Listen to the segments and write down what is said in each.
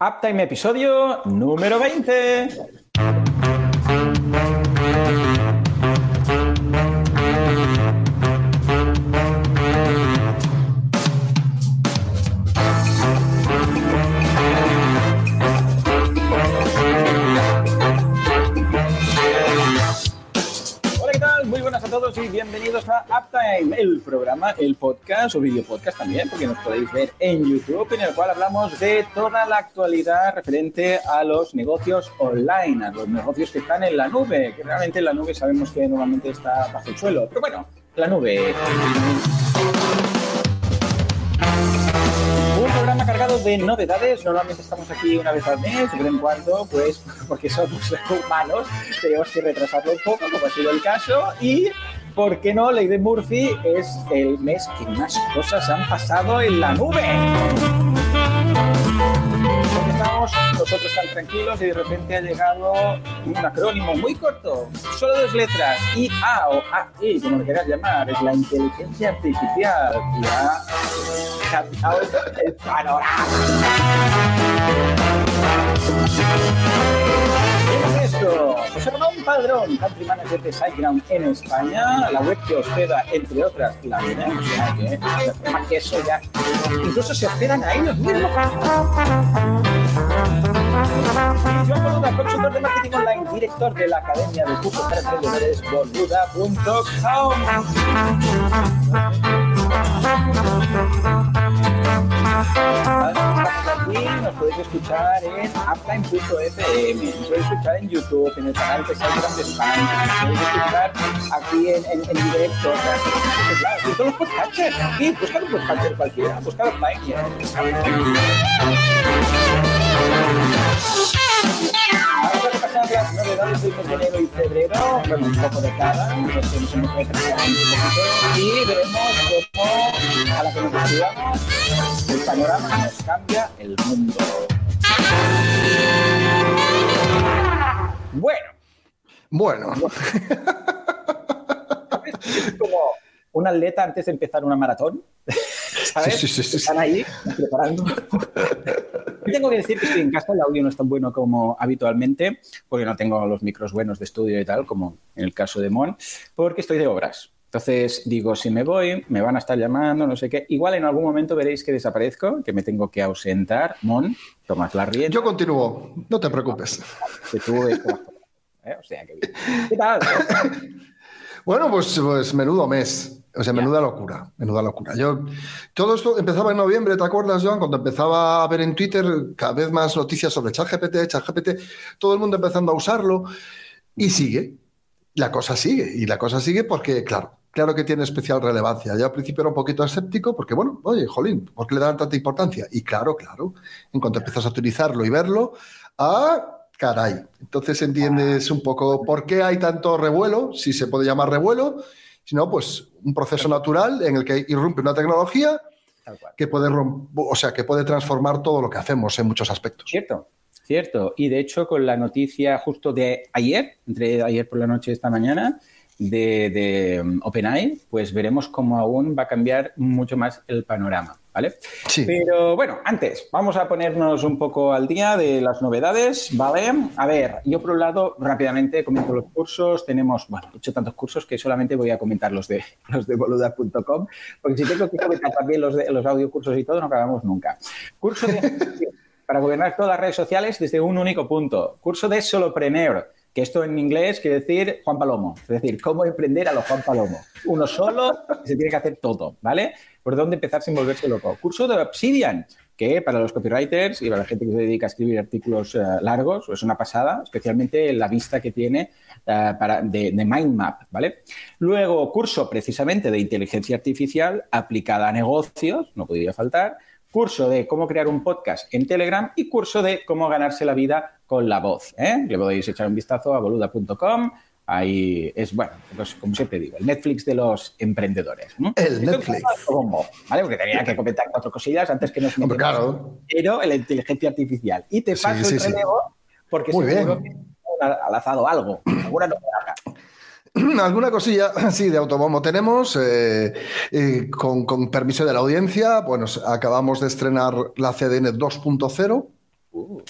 Uptime episodio número 20. A Uptime, el programa, el podcast o video podcast también, porque nos podéis ver en YouTube, en el cual hablamos de toda la actualidad referente a los negocios online, a los negocios que están en la nube, que realmente en la nube sabemos que normalmente está bajo el suelo, pero bueno, la nube. Un programa cargado de novedades. Normalmente estamos aquí una vez al mes, de vez en cuando, pues porque somos humanos, tenemos que retrasarlo un poco, como ha sido el caso. Y, ¿por qué no? Ley de Murphy es el mes que más cosas han pasado en la nube. Estamos nosotros tan tranquilos y de repente ha llegado un acrónimo muy corto, solo dos letras, IA o AI, como le quieras llamar, es la inteligencia artificial y ha cambiado el panorama. ¿Qué es esto? José Ramón Padrón, Country Manager de SiteGround en España, la web que hospeda, entre otras, la o sea que, más que eso ya, incluso se hospedan ahí los mismos. Joan Boluda, consultor de marketing online, director de la Academia de Cursos para Emprendedores, boluda.com. Aquí nos podéis escuchar en uptime.fm, nos podéis escuchar en YouTube, en el canal de Salgram de España, nos podéis escuchar aquí en, en, en directo, claro, todos los podcasters, aquí, buscad un podcaster cualquiera, buscad online. y, Las novedades de enero y febrero, con un poco de cada, nos hemos un poquito y veremos cómo, a la que nos estudiamos, el panorama nos cambia el mundo. Bueno, Bueno, es como un atleta antes de empezar una maratón, ¿sabes? Sí, sí, sí. Están ahí preparando. Yo tengo que decir que estoy en casa, el audio no es tan bueno como habitualmente, porque no tengo los micros buenos de estudio y tal, como en el caso de Mon, porque estoy de obras. Entonces digo, si me voy, me van a estar llamando, no sé qué. Igual en algún momento veréis que desaparezco, que me tengo que ausentar. Mon, tomas la rienda. yo continúo, no te preocupes. ¿eh? O sea, que bien. ¿Qué tal? Bueno, pues, pues menudo mes, o sea, menuda locura, menuda locura. Yo, todo esto empezaba en noviembre, ¿te acuerdas, Joan? Cuando empezaba a ver en Twitter cada vez más noticias sobre ChatGPT, ChatGPT, todo el mundo empezando a usarlo y sigue, la cosa sigue, y la cosa sigue porque, claro, claro que tiene especial relevancia. Yo al principio era un poquito escéptico porque, bueno, oye, jolín, ¿por qué le dan tanta importancia? Y claro, claro, en cuanto empiezas a utilizarlo y verlo, ¡ah! Caray. Entonces entiendes un poco por qué hay tanto revuelo, si se puede llamar revuelo, si no, pues un proceso natural en el que irrumpe una tecnología que puede, o sea, que puede transformar todo lo que hacemos en muchos aspectos. Cierto, cierto. Y de hecho, con la noticia justo de ayer, entre ayer por la noche y esta mañana, de, de um, OpenAI, pues veremos cómo aún va a cambiar mucho más el panorama, ¿vale? Sí. Pero bueno, antes, vamos a ponernos un poco al día de las novedades, ¿vale? A ver, yo por un lado, rápidamente comento los cursos. Tenemos, bueno, he hecho tantos cursos que solamente voy a comentar los de, los de boluda.com, porque si tengo que comentar también los, de, los audiocursos y todo, no acabamos nunca. Curso de para gobernar todas las redes sociales desde un único punto. Curso de Solopreneur, que esto en inglés quiere decir Juan Palomo, es decir, cómo emprender a los Juan Palomo. Uno solo, se tiene que hacer todo, ¿vale? Por dónde empezar sin volverse loco. Curso de Obsidian, que para los copywriters y para la gente que se dedica a escribir artículos uh, largos es una pasada, especialmente la vista que tiene uh, para, de, de mind map, ¿vale? Luego, curso precisamente de inteligencia artificial aplicada a negocios, no podría faltar curso de cómo crear un podcast en Telegram y curso de cómo ganarse la vida con la voz. ¿eh? Le podéis echar un vistazo a boluda.com. Ahí es, bueno, pues, como siempre digo, el Netflix de los emprendedores. ¿no? El Netflix. Bombo, ¿vale? Porque tenía que comentar cuatro cosillas antes que nos Hombre, claro. Pero la inteligencia artificial. Y te paso Sí, sí, el sí. relevo porque Muy seguro bien. que ha lanzado algo, alguna novedad. Alguna cosilla, sí, de autobombo tenemos. eh, eh, con, con permiso de la audiencia, bueno, acabamos de estrenar la CDN 2.0. Uh.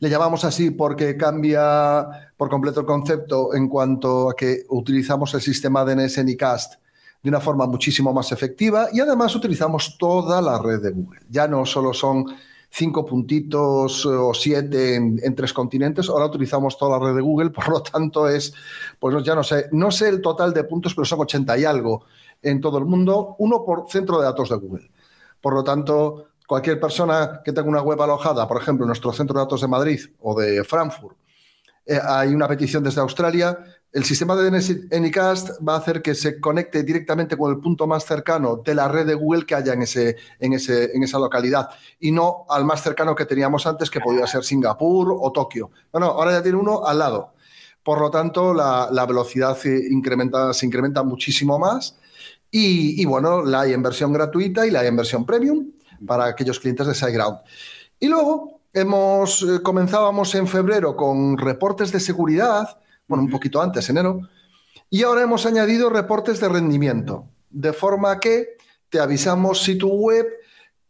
Le llamamos así porque cambia por completo el concepto en cuanto a que utilizamos el sistema DNS Anycast de una forma muchísimo más efectiva y además utilizamos toda la red de Google. Ya no solo son cinco puntitos o siete en, tres continentes, ahora utilizamos toda la red de Google, por lo tanto es, pues ya no sé, no sé el total de puntos, pero son 80 y algo en todo el mundo, uno por centro de datos de Google. Por lo tanto, cualquier persona que tenga una web alojada, por ejemplo, en nuestro centro de datos de Madrid o de Frankfurt, eh, hay una petición desde Australia, el sistema de DNS Anycast va a hacer que se conecte directamente con el punto más cercano de la red de Google que haya en, ese, en, ese, en esa localidad y no al más cercano que teníamos antes, que podía ser Singapur o Tokio. No, no, ahora ya tiene uno al lado. Por lo tanto, la, velocidad se incrementa, se incrementa muchísimo más. Y, bueno, la hay en versión gratuita y la hay en versión premium para aquellos clientes de SiteGround. Y luego hemos eh, comenzábamos en febrero con reportes de seguridad bueno, un poquito antes, enero, y ahora hemos añadido reportes de rendimiento, de forma que te avisamos si tu web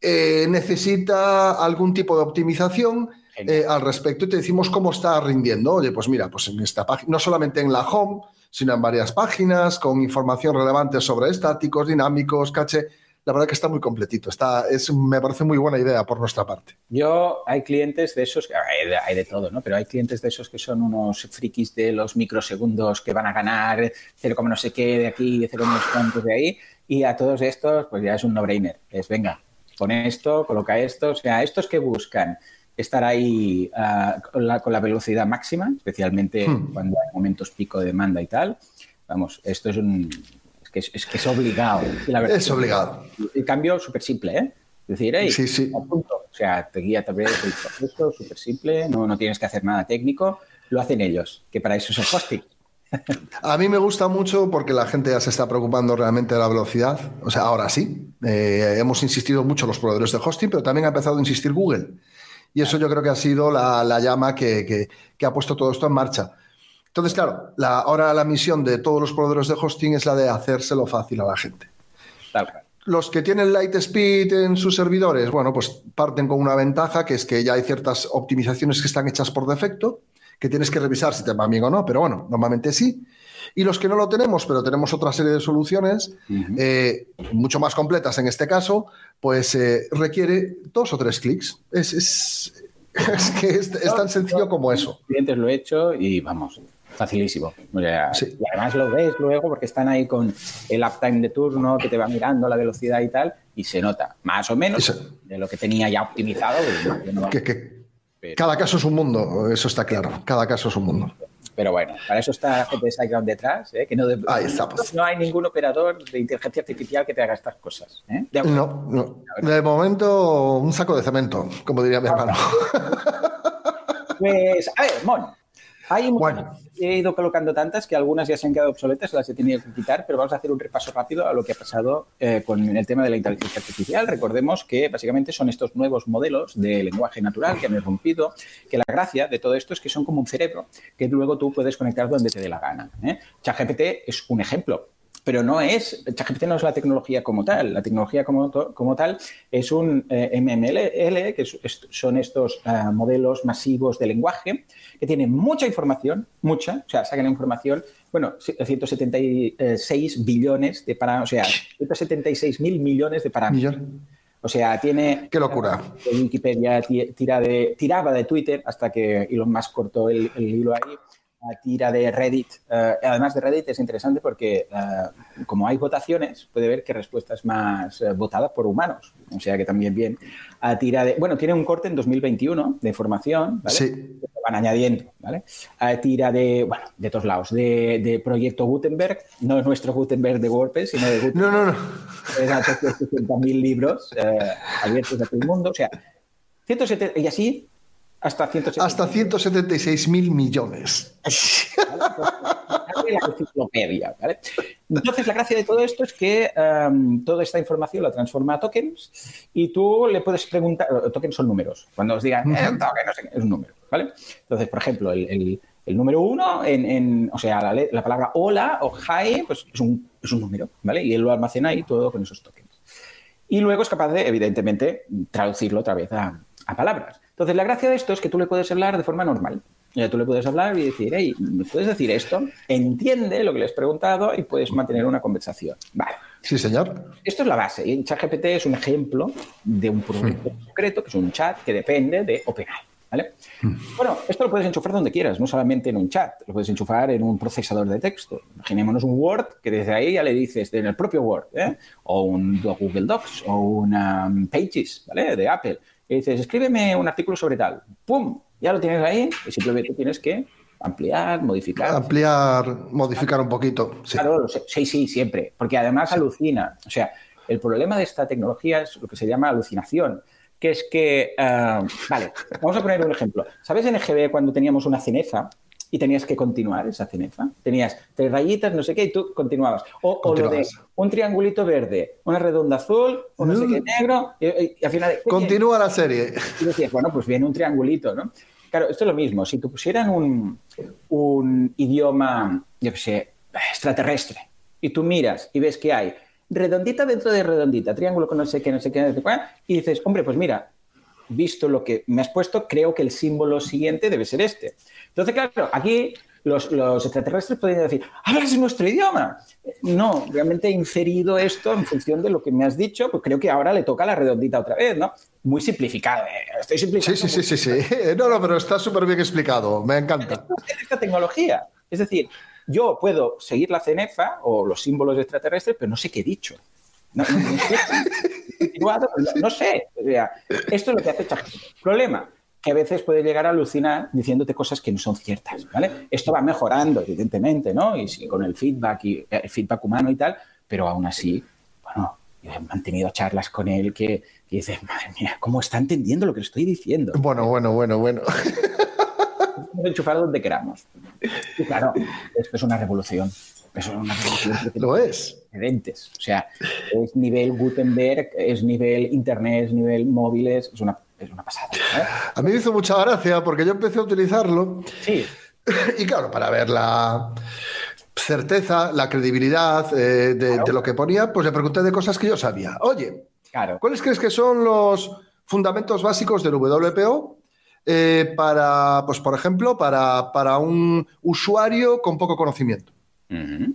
eh, necesita algún tipo de optimización eh, al respecto y te decimos cómo está rindiendo. Oye, pues mira, pues en esta página, no solamente en la home, sino en varias páginas con información relevante sobre estáticos, dinámicos, caché la verdad que está muy completito. Está, es, me parece muy buena idea por nuestra parte. Yo, hay clientes de esos, hay de, hay de, todo, ¿no? Pero hay clientes de esos que son unos frikis de los microsegundos que van a ganar 0, no sé qué de aquí, 0, unos cuantos de ahí. Y a todos estos, pues ya es un no-brainer. Es, venga, pone esto, coloca esto. O sea, estos que buscan estar ahí uh, con, la, con, la, velocidad máxima, especialmente hmm. cuando hay momentos pico de demanda y tal. Vamos, esto es un, es que es, obligado. es obligado. El cambio súper simple, ¿eh? Es decir, hey, sí, O sea, te guía a través del proceso, súper simple, no, no tienes que hacer nada técnico, lo hacen ellos, que para eso es el hosting. A mí me gusta mucho porque la gente ya se está preocupando realmente de la velocidad. O sea, ahora sí. Eh, hemos insistido mucho los proveedores de hosting, pero también ha empezado a insistir Google. Y eso yo creo que ha sido la, llama que, ha puesto todo esto en marcha. Entonces, claro, la, ahora la misión de todos los proveedores de hosting es la de hacérselo fácil a la gente. Los que tienen light speed en sus servidores, bueno, pues parten con una ventaja, que es que ya hay ciertas optimizaciones que están hechas por defecto, que tienes que revisar si te va bien o no, pero bueno, normalmente sí. Y los que no lo tenemos, pero tenemos otra serie de soluciones, eh, mucho más completas en este caso, pues eh, requiere dos o tres clics. Es, es que es, tan sencillo como eso. Clientes lo he hecho y vamos, facilísimo. Y además lo ves luego porque están ahí con el uptime de turno que te va mirando la velocidad y tal, y se nota más o menos de lo que tenía ya optimizado. cada caso es un mundo, eso está claro. Cada caso es un mundo. Pero bueno, para eso está GP SiteGround detrás, ¿eh? que no, no, hay ningún operador de inteligencia artificial que te haga estas cosas. ¿eh? no, no. De momento, un saco de cemento, como diría mi hermano. Pues, a ver, Mon, hay bueno. He ido colocando tantas que algunas ya se han quedado obsoletas, las he tenido que quitar, pero vamos a hacer un repaso rápido a lo que ha pasado eh, con el tema de la inteligencia artificial. Recordemos que básicamente son estos nuevos modelos de lenguaje natural que han irrumpido, que la gracia de todo esto es que son como un cerebro que luego tú puedes conectar donde te dé la gana. ¿eh? ChatGPT es un ejemplo pero no es, ChatGPT no es la tecnología como tal, la tecnología como, como tal es un eh, MML, que son estos eh, modelos masivos de lenguaje que tienen mucha información, mucha, o sea, sacan información, bueno, 176 billones de parámetros, o sea, 176 mil millones de parámetros. O sea, tiene... ¡Qué locura! Wikipedia tira de, tiraba de Twitter hasta que Elon Musk cortó el hilo ahí tira de Reddit. Eh, además de Reddit es interesante porque eh, como hay votaciones, puede ver qué respuesta es más eh, votada por humanos. O sea que también bien. A tira de, bueno, tiene un corte en 2021 de información, ¿vale? Sí. van añadiendo, ¿vale? A tira de, bueno, de todos lados, de, Proyecto Gutenberg, no es nuestro Gutenberg de WordPress, sino de Gutenberg. No, no, no. Es a 60.000 libros abiertos a todo el mundo. O sea, 170, y así hasta 176 Hasta 176 mil millones. Entonces, la gracia de todo esto es que em, toda esta información la transforma a tokens y tú le puedes preguntar, tokens son números, cuando os digan, eh, token, es un número, ¿vale? Entonces, por ejemplo, el, número uno, en, o sea, la, palabra hola o hi, pues es un, es un número, ¿vale? Y él lo almacena ahí todo con esos tokens. Y luego es capaz de, evidentemente, traducirlo otra vez a, a palabras. Entonces, la gracia de esto es que tú le puedes hablar de forma normal. Ya tú le puedes hablar y decir, hey, ¿me puedes decir esto? Entiende lo que le has preguntado y puedes mantener una conversación. Vale. Sí, señor. Esto es la base. Y ChatGPT es un ejemplo de un proyecto concreto, que es un chat que depende de OpenAI. ¿Vale? Bueno, esto lo puedes enchufar donde quieras, no solamente en un chat, lo puedes enchufar en un procesador de texto. Imaginémonos un Word que desde ahí ya le dices, en el propio Word, ¿eh? o un Google Docs, o una Pages, ¿vale? De Apple. Y dices, escríbeme un artículo sobre tal. ¡Pum! Ya lo tienes ahí y simplemente tienes que ampliar, modificar. Ampliar, modificar un poquito. Sí. Claro, sí, sí, siempre. Porque además alucina. O sea, el problema de esta tecnología es lo que se llama alucinación que es que, uh, vale, vamos a poner un ejemplo. ¿Sabes en EGB cuando teníamos una cenefa y tenías que continuar esa cenefa? Tenías tres rayitas, no sé qué, y tú continuabas. O, o lo de un triangulito verde, una redonda azul, un no sé qué mm. negro, y, y, al final... Continúa la serie. Y decías, bueno, pues viene un triangulito, ¿no? Claro, esto es lo mismo. Si tú pusieran un, un idioma, yo qué sé, extraterrestre, y tú miras y ves que hay redondita dentro de redondita, triángulo con no sé qué, no sé qué, no sé qué, y dices, hombre, pues mira, visto lo que me has puesto, creo que el símbolo siguiente debe ser este. Entonces, claro, aquí los, los extraterrestres podrían decir, hablas nuestro idioma. No, realmente he inferido esto en función de lo que me has dicho, pues creo que ahora le toca la redondita otra vez, ¿no? Muy simplificado. ¿eh? Estoy simplificando. Sí, sí, sí, sí, sí. No, no, pero está súper bien explicado. Me encanta. Esta tecnología. Es decir, yo puedo seguir la cenefa o los símbolos extraterrestres, pero no sé qué he dicho. No, no, sé. esto es lo que hace ChatGPT. Problema, que a veces puede llegar a alucinar diciéndote cosas que no son ciertas, ¿vale? Esto va mejorando, evidentemente, ¿no? Y sí, con el feedback y eh, el feedback humano y tal, pero aún así, bueno, yo he mantenido charlas con él que, que dices, madre mía, ¿cómo está entendiendo lo que le estoy diciendo? Bueno, bueno, bueno, bueno. enchufar donde queramos. Y claro, esto es una revolución. Eso es una. Lo es. O sea, es nivel Gutenberg, es nivel Internet, es nivel móviles, es una, es una pasada. ¿eh? A mí me hizo mucha gracia porque yo empecé a utilizarlo. Sí. Y claro, para ver la certeza, la credibilidad eh, de, claro. de, lo que ponía, pues le pregunté de cosas que yo sabía. Oye, claro. ¿cuáles crees que son los fundamentos básicos del WPO eh, para, pues por ejemplo, para, para, un usuario con poco conocimiento. Uh -huh.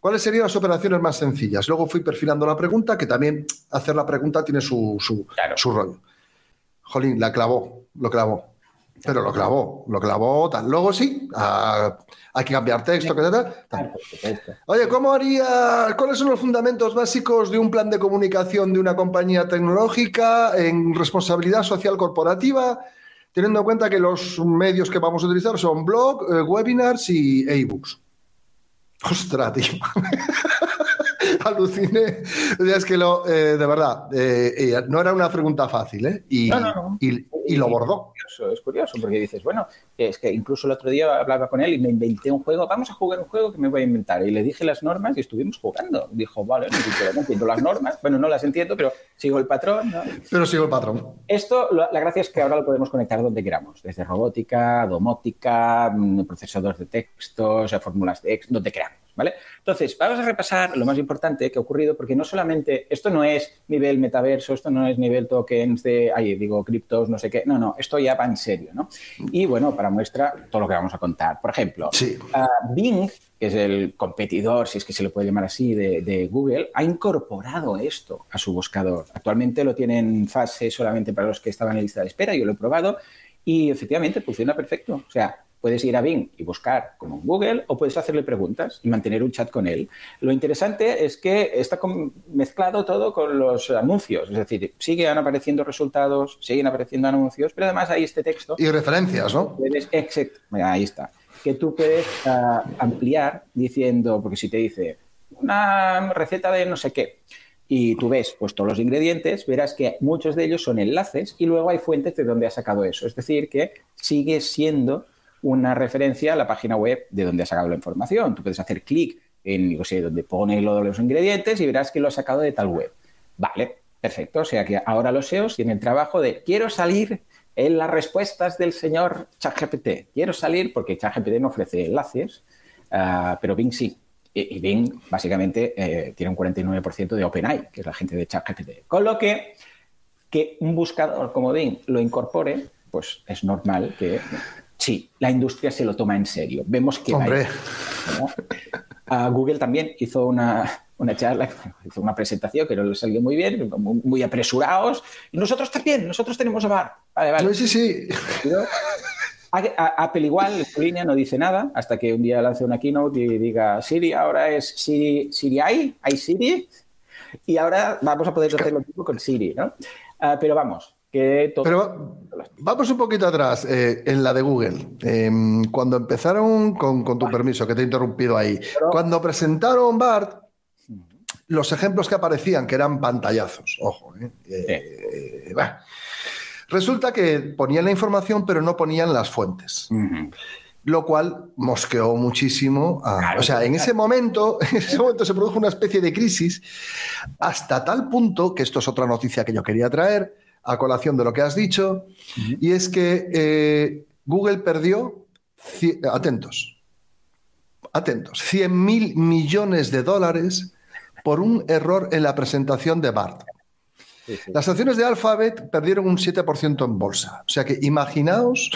¿Cuáles serían las operaciones más sencillas? Luego fui perfilando la pregunta, que también hacer la pregunta tiene su, su, claro. su rollo. Jolín, la clavó, lo clavó. Pero lo clavó, lo clavó tal. Luego sí, a, hay que cambiar texto, que tal, tal. Oye, ¿cómo haría? ¿Cuáles son los fundamentos básicos de un plan de comunicación de una compañía tecnológica en responsabilidad social corporativa? teniendo en cuenta que los medios que vamos a utilizar son blog, eh, webinars y e-books. Ostras, tío. Aluciné. Es que lo, eh, de verdad, eh, no era una pregunta fácil, ¿eh? Y, no, no, no. y, y lo bordó. Es curioso, es curioso, porque dices, bueno, es que incluso el otro día hablaba con él y me inventé un juego, vamos a jugar un juego que me voy a inventar. Y le dije las normas y estuvimos jugando. Dijo, vale, no entiendo las normas. Bueno, no las entiendo, pero sigo el patrón. ¿no? Pero sigo el patrón. Esto, la gracia es que ahora lo podemos conectar donde queramos, desde robótica, domótica, mm, procesadores de textos, fórmulas de donde queramos. ¿Vale? Entonces, vamos a repasar lo más importante que ha ocurrido, porque no solamente, esto no es nivel metaverso, esto no es nivel tokens de, ay, digo, criptos, no sé qué, no, no, esto ya va en serio, ¿no? Y bueno, para muestra, todo lo que vamos a contar. Por ejemplo, sí. uh, Bing, que es el competidor, si es que se le puede llamar así, de, de, Google, ha incorporado esto a su buscador. Actualmente lo tiene en fase solamente para los que estaban en lista de espera, yo lo he probado, y efectivamente funciona perfecto. O sea, Puedes ir a Bing y buscar como en Google o puedes hacerle preguntas y mantener un chat con él. Lo interesante es que está mezclado todo con los anuncios, es decir, siguen apareciendo resultados, siguen apareciendo anuncios, pero además hay este texto. Y referencias, ¿no? Puedes, ahí está. Que tú puedes uh, ampliar diciendo, porque si te dice una receta de no sé qué, y tú ves pues, todos los ingredientes, verás que muchos de ellos son enlaces y luego hay fuentes de donde ha sacado eso. Es decir, que sigue siendo una referencia a la página web de donde ha sacado la información. Tú puedes hacer clic en, no sé, donde pone los ingredientes y verás que lo ha sacado de tal web. Vale, perfecto. O sea que ahora los SEOs tienen el trabajo de quiero salir en las respuestas del señor ChatGPT. Quiero salir porque ChatGPT no ofrece enlaces, uh, pero Bing sí. Y, y Bing básicamente eh, tiene un 49% de OpenAI, que es la gente de ChatGPT. Con lo que que un buscador como Bing lo incorpore pues es normal que sí, la industria se lo toma en serio. Vemos que... Hombre. Google también hizo una, una charla, hizo una presentación que no le salió muy bien, muy, apresurados. Y nosotros también, nosotros tenemos a Bart. Vale, vale. Sí, sí, sí. Apple igual, en línea no dice nada hasta que un día lance una keynote y diga Siri, ahora es Siri, Siri hay, hay Siri, y ahora vamos a poder hacer lo mismo con Siri, ¿no? Ah, pero vamos, que todo... Pero vamos un poquito atrás, eh, en la de Google. Em, cuando empezaron, con, tu permiso, que te he interrumpido ahí, cuando presentaron BART, los ejemplos que aparecían, que eran pantallazos, ojo, ¿eh? eh resulta que ponían la información, pero no ponían las fuentes. Lo cual mosqueó muchísimo. o sea, en ese momento, en ese momento se produjo una especie de crisis, hasta tal punto, que esto es otra noticia que yo quería traer, a colación de lo que has dicho, y es que eh, Google perdió, atentos, atentos, 100 mil millones de dólares por un error en la presentación de BART. Las acciones de Alphabet perdieron un 7% en bolsa. O sea que imaginaos,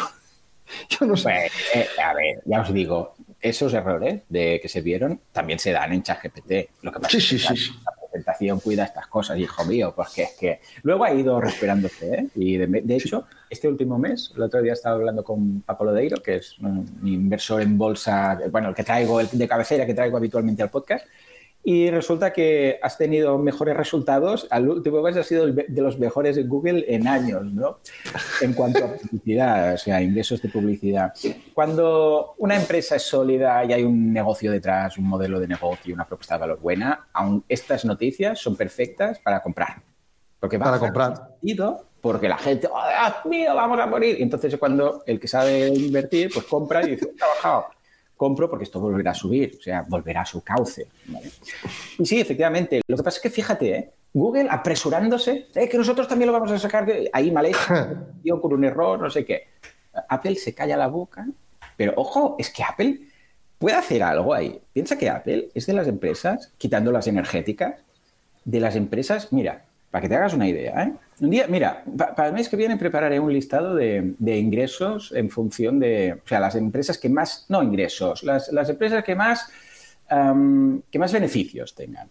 yo no sé. Pues, eh, a ver, ya os digo, esos errores de que se vieron también se dan en ChatGPT. Lo que pasa sí, es que cuida estas cosas, hijo mío, porque es que luego ha ido recuperándose. ¿eh? Y de, hecho, este último mes, el otro día estaba hablando con Paco Lodeiro, que es un inversor en bolsa, bueno, el que traigo, el de cabecera que traigo habitualmente al podcast y resulta que has tenido mejores resultados. Al último mes has sido de los mejores en Google en años, ¿no? En cuanto a publicidad, o sea, ingresos de publicidad. Cuando una empresa es sólida y hay un negocio detrás, un modelo de negocio, una propuesta de valor buena, aún estas noticias son perfectas para comprar. Porque para comprar. Sentido, porque la gente, ¡oh, Dios mío, vamos a morir! Y entonces es cuando el que sabe invertir, pues compra y dice, he trabajado compro porque esto volverá a subir, o sea, volverá a su cauce. Y sí, efectivamente, lo que pasa es que fíjate, ¿eh? Google apresurándose, eh, que nosotros también lo vamos a sacar ahí mal hecho, con un error, no sé qué. Apple se calla la boca, pero ojo, es que Apple puede hacer algo ahí. Piensa que Apple es de las empresas, quitando las energéticas, de las empresas, mira, para que te hagas una idea, ¿eh? Un día, mira, para el mes que viene prepararé un listado de, ingresos en función de, o sea, las empresas que más, no ingresos, las, empresas que más, que más beneficios tengan.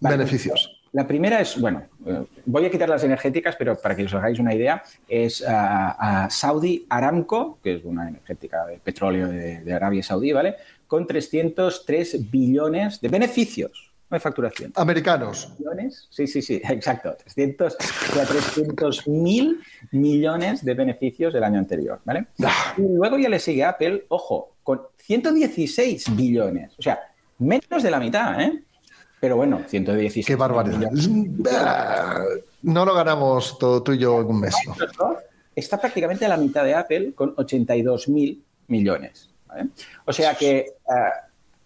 beneficios. La primera es, bueno, eh, voy a quitar las energéticas, pero para que os hagáis una idea, es a Saudi Aramco, que es una energética de petróleo de, de Arabia Saudí, ¿vale? Con 303 billones de beneficios de facturación. Americanos. Millones. Sí, sí, sí, exacto. 300, 300 mil millones de beneficios del año anterior, ¿vale? Ah. Y luego ya le sigue Apple, ojo, con 116 billones. O sea, menos de la mitad, ¿eh? Pero bueno, 116. Qué barbaridad. Ah, no lo ganamos todo, tú y yo en un mes. Está prácticamente a la mitad de Apple con 82 mil millones. ¿vale? O sea que uh,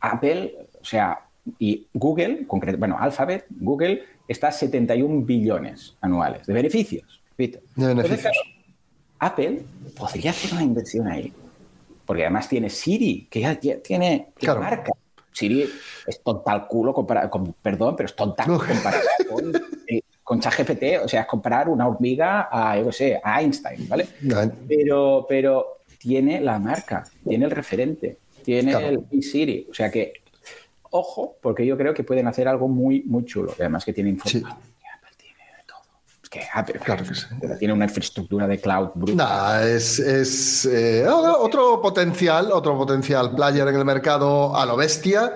Apple, o sea, y Google, bueno, Alphabet, Google, está a 71 billones anuales de beneficios. De beneficios. Apple podría hacer una inversión ahí. Porque además tiene Siri, que ya, tiene marca. Siri es tontal culo comparado con, perdón, pero es tontal comparado con, eh, con ChatGPT, o sea, es comparar una hormiga a, yo sé, a Einstein, ¿vale? Pero, pero tiene la marca, tiene el referente, tiene el Siri, o sea que ojo, porque yo creo que pueden hacer algo muy, muy chulo. Además que tiene información. Apple tiene de todo. Es que Apple claro que sí. tiene una infraestructura de cloud brutal. es, eh, otro potencial, otro potencial player en el mercado a lo bestia.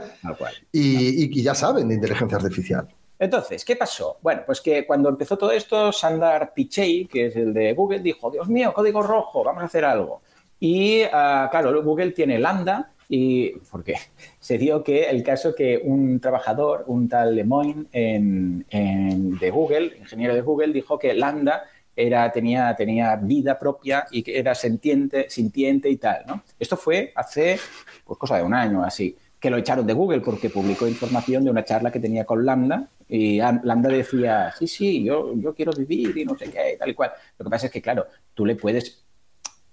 Y, y, ya saben de inteligencia artificial. Entonces, ¿qué pasó? Bueno, pues que cuando empezó todo esto, Sandar Pichai, que es el de Google, dijo, Dios mío, código rojo, vamos a hacer algo. Y ah, claro, Google tiene Lambda, y porque se dio que el caso que un trabajador, un tal Lemoyne en, de Google, ingeniero de Google, dijo que Lambda era, tenía, tenía vida propia y que era sintiente, sintiente y tal. ¿no? Esto fue hace pues, cosa de un año así, que lo echaron de Google porque publicó información de una charla que tenía con Lambda y Lambda decía, sí, sí, yo, yo quiero vivir y no sé qué, tal y cual. Lo que pasa es que, claro, tú le puedes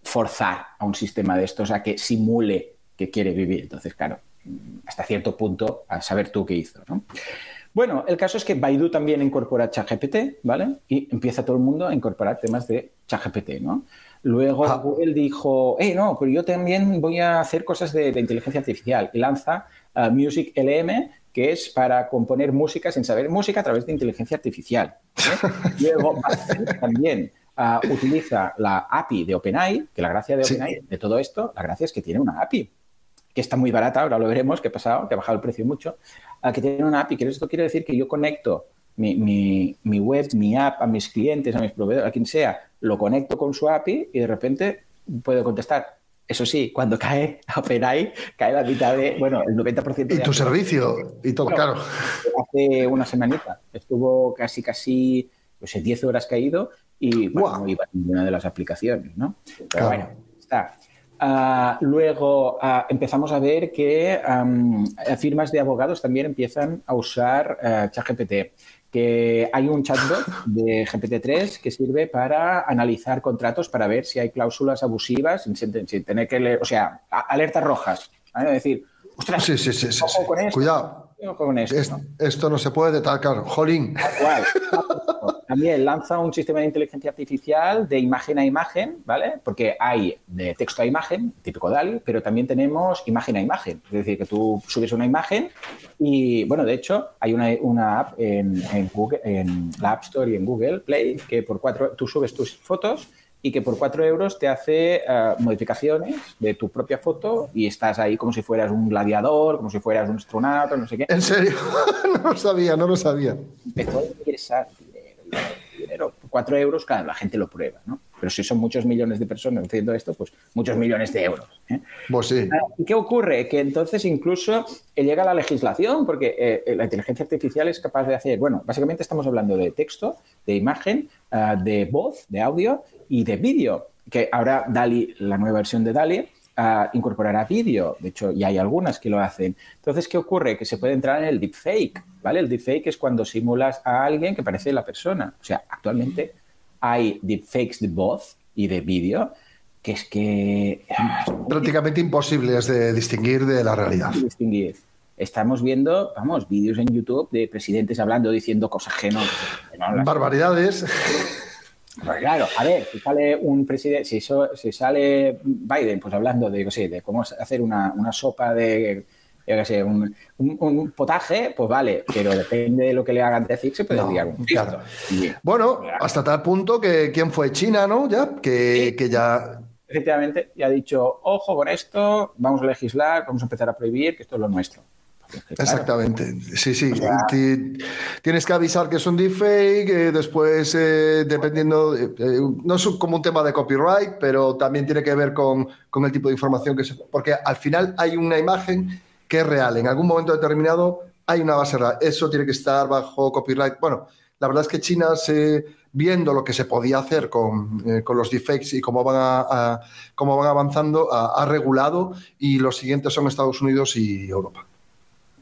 forzar a un sistema de estos a que simule que quiere vivir. Entonces, claro, hasta cierto punto, a saber tú qué hizo. ¿no? Bueno, el caso es que Baidu también incorpora ChatGPT, ¿vale? Y empieza todo el mundo a incorporar temas de ChatGPT, ¿no? Luego Ah. Google dijo, eh, no, pero yo también voy a hacer cosas de, de inteligencia artificial. Y lanza uh, Music LM, que es para componer música sin saber música a través de inteligencia artificial. ¿eh? Luego también uh, utiliza la API de OpenAI, que la gracia de Sí. OpenAI de todo esto, la gracia es que tiene una API que está muy barata, ahora lo veremos, que ha pasado, que ha bajado el precio mucho, a que tiene una API, esto quiere decir que yo conecto mi, mi- mi web, mi app a mis clientes, a mis proveedores, a quien sea, lo conecto con su API y de repente puedo contestar. Eso sí, cuando cae OpenAI, cae la mitad de, bueno, el 90% de Y tu servicio y todo, Bueno, claro. hace una semanita. Estuvo casi, casi, no sé, 10 horas caído y bueno, no iba ninguna de las aplicaciones, ¿no? Pero Claro. bueno, está. Ah, luego ah, empezamos a ver que am, firmas de abogados también empiezan a usar ah, ChatGPT. Que hay un chatbot de GPT-3 que sirve para analizar contratos para ver si hay cláusulas abusivas sin, sin- sin tener que leer, o sea, alertas rojas. ¿vale? Es decir, ostras, Sí, sí, sí. sí, ojo sí. con esto. Cuidado. ojo con esto. Es- ¿no? esto no se puede tal, claro. Jolín. También lanza un sistema de inteligencia artificial de imagen a imagen, ¿vale? Porque hay de texto a imagen, típico DALI, pero también tenemos imagen a imagen. Es decir, que tú subes una imagen y, bueno, de hecho, hay una, una app en, en Google, en la App Store y en Google Play que por cuatro, tú subes tus fotos y que por cuatro euros te hace eh, modificaciones de tu propia foto y estás ahí como si fueras un gladiador, como si fueras un astronauta, no sé qué. En serio. no lo sabía, no lo sabía. ingresar dinero, dinero, dinero. Por cuatro euros, claro, la gente lo prueba, ¿no? Pero si son muchos millones de personas haciendo esto, pues muchos millones de euros. ¿eh? Pues sí. ¿Y qué ocurre? Que entonces incluso eh, llega la legislación, porque eh, la inteligencia artificial es capaz de hacer, bueno, básicamente estamos hablando de texto, de imagen, ah, de voz, de audio y de vídeo, que ahora DALI, la nueva versión de DALI, ah, incorporará vídeo, de hecho ya hay algunas que lo hacen. Entonces, ¿qué ocurre? Que se puede entrar en el deepfake, ¿vale? El deepfake es cuando simulas a alguien que parece la persona. O sea, actualmente hay deepfakes de voz y de vídeo que es que Prácticamente imposibles de distinguir de la realidad. distinguir. Estamos viendo, vamos, vídeos en YouTube de presidentes hablando, diciendo cosas que no. que no las- Barbaridades. Pues claro, a ver, si sale un presidente, si, so- si sale Biden, pues hablando de, sé, de cómo hacer una, una sopa de, yo qué sé, un, un- un potaje, pues vale, pero depende de lo que le hagan decir, se puede No, decir algún claro. Y, Bueno, hasta tal punto que quién fue China, ¿no? Ya, que, Sí. que ya. efectivamente, ya ha dicho, ojo con esto, vamos a legislar, vamos a empezar a prohibir, que esto es lo nuestro. Claro, Exactamente. Sí, sí. sea- Tienes que avisar que es un deepfake, eh, después, eh, dependiendo. eh, no es como un tema de copyright, pero también tiene que ver con, con el tipo de información que se. Porque al final hay una imagen que es real. En algún momento determinado hay una base real. Eso tiene que estar bajo copyright. Bueno, la verdad es que China, se, viendo lo que se podía hacer con, eh, con los deepfakes y cómo van, a- a- cómo van avanzando, ha regulado y los siguientes son Estados Unidos y Europa.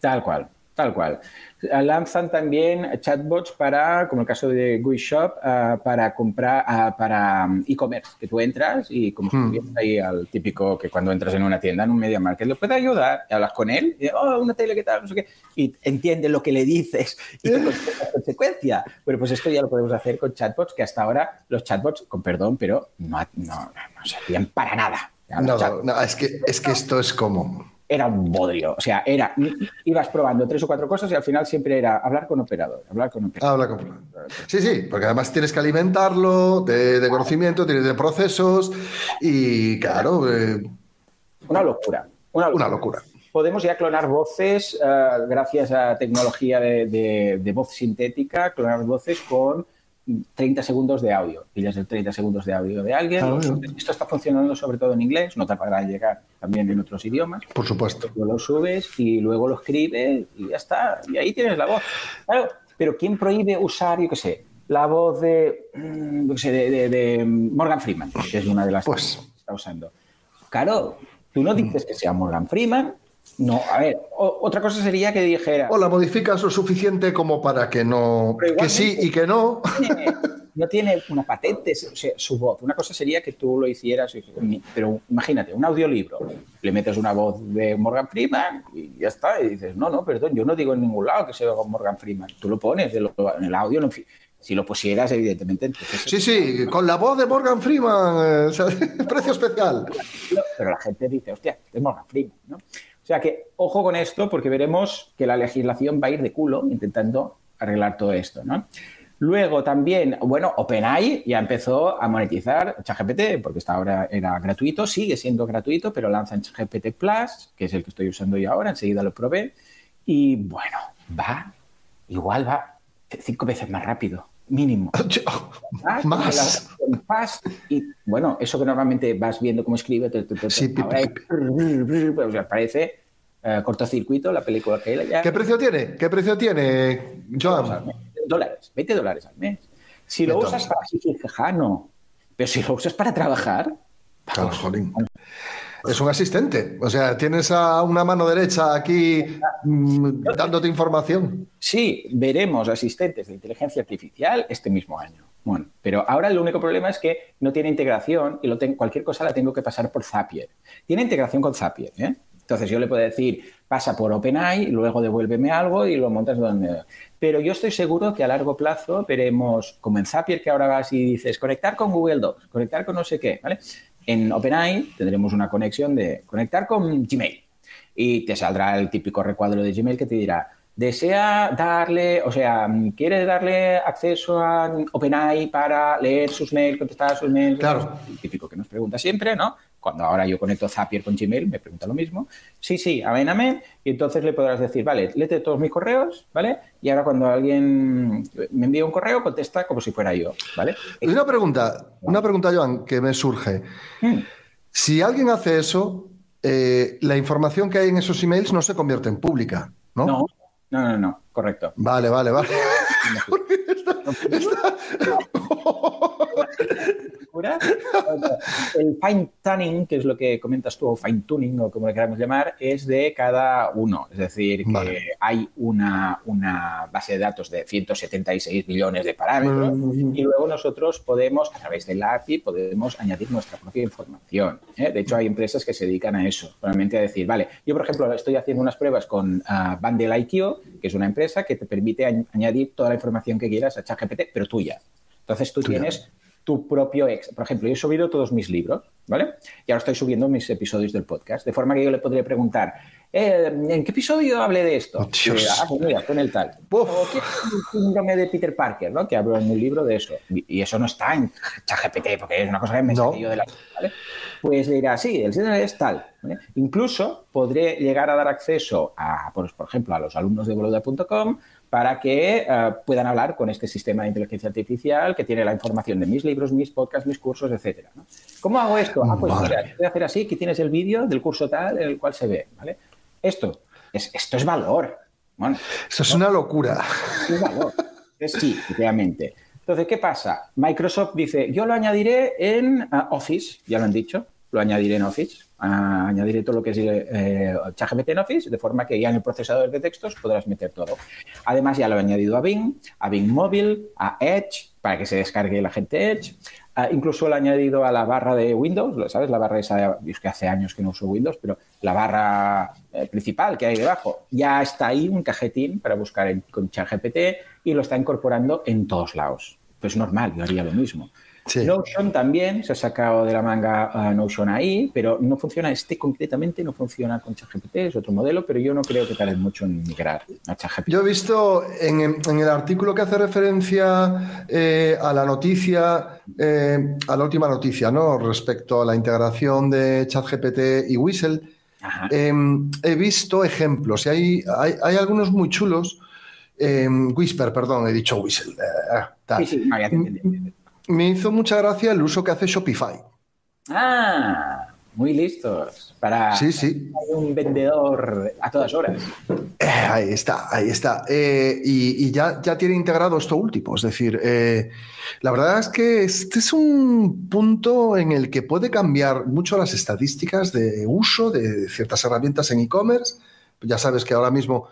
Tal cual, tal cual. Lanzan también chatbots para, como el caso de GUI Shop, ah, para comprar, ah, para mm, e-commerce, que tú entras y como si Hmm. estuvieras ahí al típico que cuando entras en una tienda, en un media market, le puede ayudar, y hablas con él, y, oh, una tele, ¿qué tal? No sé qué, y entiende lo que le dices y te en consecuencia. Bueno, pues esto ya lo podemos hacer con chatbots, que hasta ahora los chatbots, con perdón, pero no, no, no servían para nada. No, no, es que, es que esto es como. Era un bodrio. O sea, era, ibas probando tres o cuatro cosas y al final siempre era hablar con operador, hablar con operador. Habla con- Sí, sí, porque además tienes que alimentarlo de, de conocimiento, tienes de procesos y claro, eh, Una locura. Una locura. una locura. Podemos ya clonar voces eh, gracias a tecnología de, de- de voz sintética, clonar voces con 30 segundos de audio. Pillas el 30 segundos de audio de alguien. Esto está funcionando sobre todo en inglés, no tardará en llegar también en otros idiomas. Por supuesto. Lo subes y luego lo escribes y ya está. Y ahí tienes la voz. Claro, pero ¿quién prohíbe usar, yo qué sé, la voz de, mm, sé, de, de- de Morgan Freeman, que es una de las Pues. que está usando? Claro, tú no dices que sea Morgan Freeman. No, a ver, o- otra cosa sería que dijera, O la modificas lo suficiente como para que no. Que sí y que no. "Eh, no tiene una patente su voz. Una cosa sería que tú lo hicieras, pero imagínate, un audiolibro, le metes una voz de Morgan Freeman y ya está, y dices, no, no, perdón, yo no digo en ningún lado que sea Morgan Freeman. Tú lo pones en el audio, si lo pusieras, evidentemente. sí, sí, con la voz de Morgan Freeman, eh, precio especial. Pero la gente dice, hostia, es Morgan Freeman, ¿no? Sea que, ojo con esto, porque veremos que la legislación va a ir de culo intentando arreglar todo esto, ¿no? Luego también, bueno, OpenAI ya empezó a monetizar ChatGPT, porque hasta ahora era gratuito, sigue siendo gratuito, pero lanzan ChatGPT Plus, que es el que estoy usando yo ahora, enseguida lo probé, y bueno, va, igual va cinco veces más rápido, mínimo. más. Fast, y bueno, eso que normalmente vas viendo cómo escribe, sí, ahora parece eh, cortocircuito la película que ya... ¿Qué precio tiene? ¿Qué precio tiene, Joan? dólares, 20 dólares al mes. Si lo usas para no. Pero si lo usas para trabajar. Es un asistente. O sea, tienes a una mano derecha aquí mm, dándote información. Sí, veremos asistentes de inteligencia artificial este mismo año. Bueno, pero ahora el único problema es que no tiene integración y lo tengo, cualquier cosa la tengo que pasar por Zapier. Tiene integración con Zapier, ¿eh? Entonces yo le puedo decir, pasa por OpenAI, luego devuélveme algo y lo montas donde... Pero yo estoy seguro que a largo plazo veremos, como en Zapier, que ahora vas y dices, conectar con Google Docs, conectar con no sé qué, ¿vale? En OpenAI tendremos una conexión de conectar con Gmail y te saldrá el típico recuadro de Gmail que te dirá, desea darle, o sea, quiere darle acceso a OpenAI para leer sus mails, contestar sus mails. Claro. El típico que nos pregunta siempre, ¿no? Cuando ahora yo conecto Zapier con Gmail, me pregunta lo mismo. Sí, sí, amén, amén. Y entonces le podrás decir, vale, léete todos mis correos, ¿vale? Y ahora cuando alguien me envía un correo, contesta como si fuera yo, ¿vale? Una pregunta, una pregunta, Joan, que me surge. Hmm. Si alguien hace eso, eh, la información que hay en esos emails no se convierte en pública, ¿no? No, no, no, no, correcto. Vale, vale, vale. El fine tuning, que es lo que comentas tú, o fine tuning, o como le queramos llamar, es de cada uno. Es decir, que hay una, una, base de datos de 176 millones de parámetros mm. y luego nosotros podemos, a través del API, podemos añadir nuestra propia información. ¿eh? De hecho, hay empresas que se dedican a eso, realmente a decir, vale, yo por ejemplo estoy haciendo unas pruebas con uh, Bundle IQ, que es una empresa que te permite añadir toda la información que quieras a ChatGPT, pero tuya. Entonces tú tienes tu propio ex. Por ejemplo, yo he subido todos mis libros, ¿vale? Y ahora estoy subiendo mis episodios del podcast, de forma que yo le podría preguntar, eh, ¿en qué episodio hablé de esto? Oh, ah, pues mira, con el tal. O qué síndrome de Peter Parker, ¿no? Que hablo en un libro de eso. Y eso no está en ChatGPT, porque es una cosa que me no. yo de la... ¿vale? Pues dirá, sí, el síndrome es tal. Incluso podré llegar a dar acceso a, por, por ejemplo, a los alumnos de boluda.com para que eh, puedan hablar con este sistema de inteligencia artificial que tiene la información de mis libros, mis podcasts, mis cursos, etc. ¿Cómo hago esto? Ah, pues mira, voy a hacer así, que tienes el vídeo del curso tal en el cual se ve. ¿vale? Esto, es, esto es valor. Bueno, esto es una locura. Es valor. Sí, realmente. Entonces, ¿qué pasa? Microsoft dice, yo lo añadiré en ah, Office, ya lo han dicho, lo añadiré en Office añadiré todo lo que es eh, ChatGPT en Office, de forma que ya en el procesador de textos podrás meter todo. Además, ya lo he añadido a Bing, a Bing Mobile, a Edge, para que se descargue la gente Edge. Ah, incluso lo he añadido a la barra de Windows, ¿sabes? La barra esa, es que hace años que no uso Windows, pero la barra eh, principal que hay debajo, ya está ahí un cajetín para buscar con ChatGPT y lo está incorporando en todos lados. Pues normal, yo haría lo mismo. Notion también se ha sacado de la manga uh, Notion ahí, pero no funciona, este concretamente no funciona con ChatGPT, es otro modelo, pero yo no creo que tarde mucho en migrar a ChatGPT. Yo he visto en, el artículo que hace referencia eh, a la noticia, eh, a la última noticia, ¿no? Respecto a la integración de ChatGPT y Whistle, em, he visto ejemplos y hay, hay, algunos muy chulos. Em, Whisper, perdón, he dicho Whistle. Eh, sí, sí, ya te entendí me hizo mucha gracia el uso que hace Shopify. Ah, muy listos para sí, sí. un vendedor a todas horas. Eh, ahí está, ahí está. Eh, y, ya, ya tiene integrado esto último. Es decir, eh, la verdad es que este es un punto en el que puede cambiar mucho las estadísticas de uso de ciertas herramientas en e-commerce. Ya sabes que ahora mismo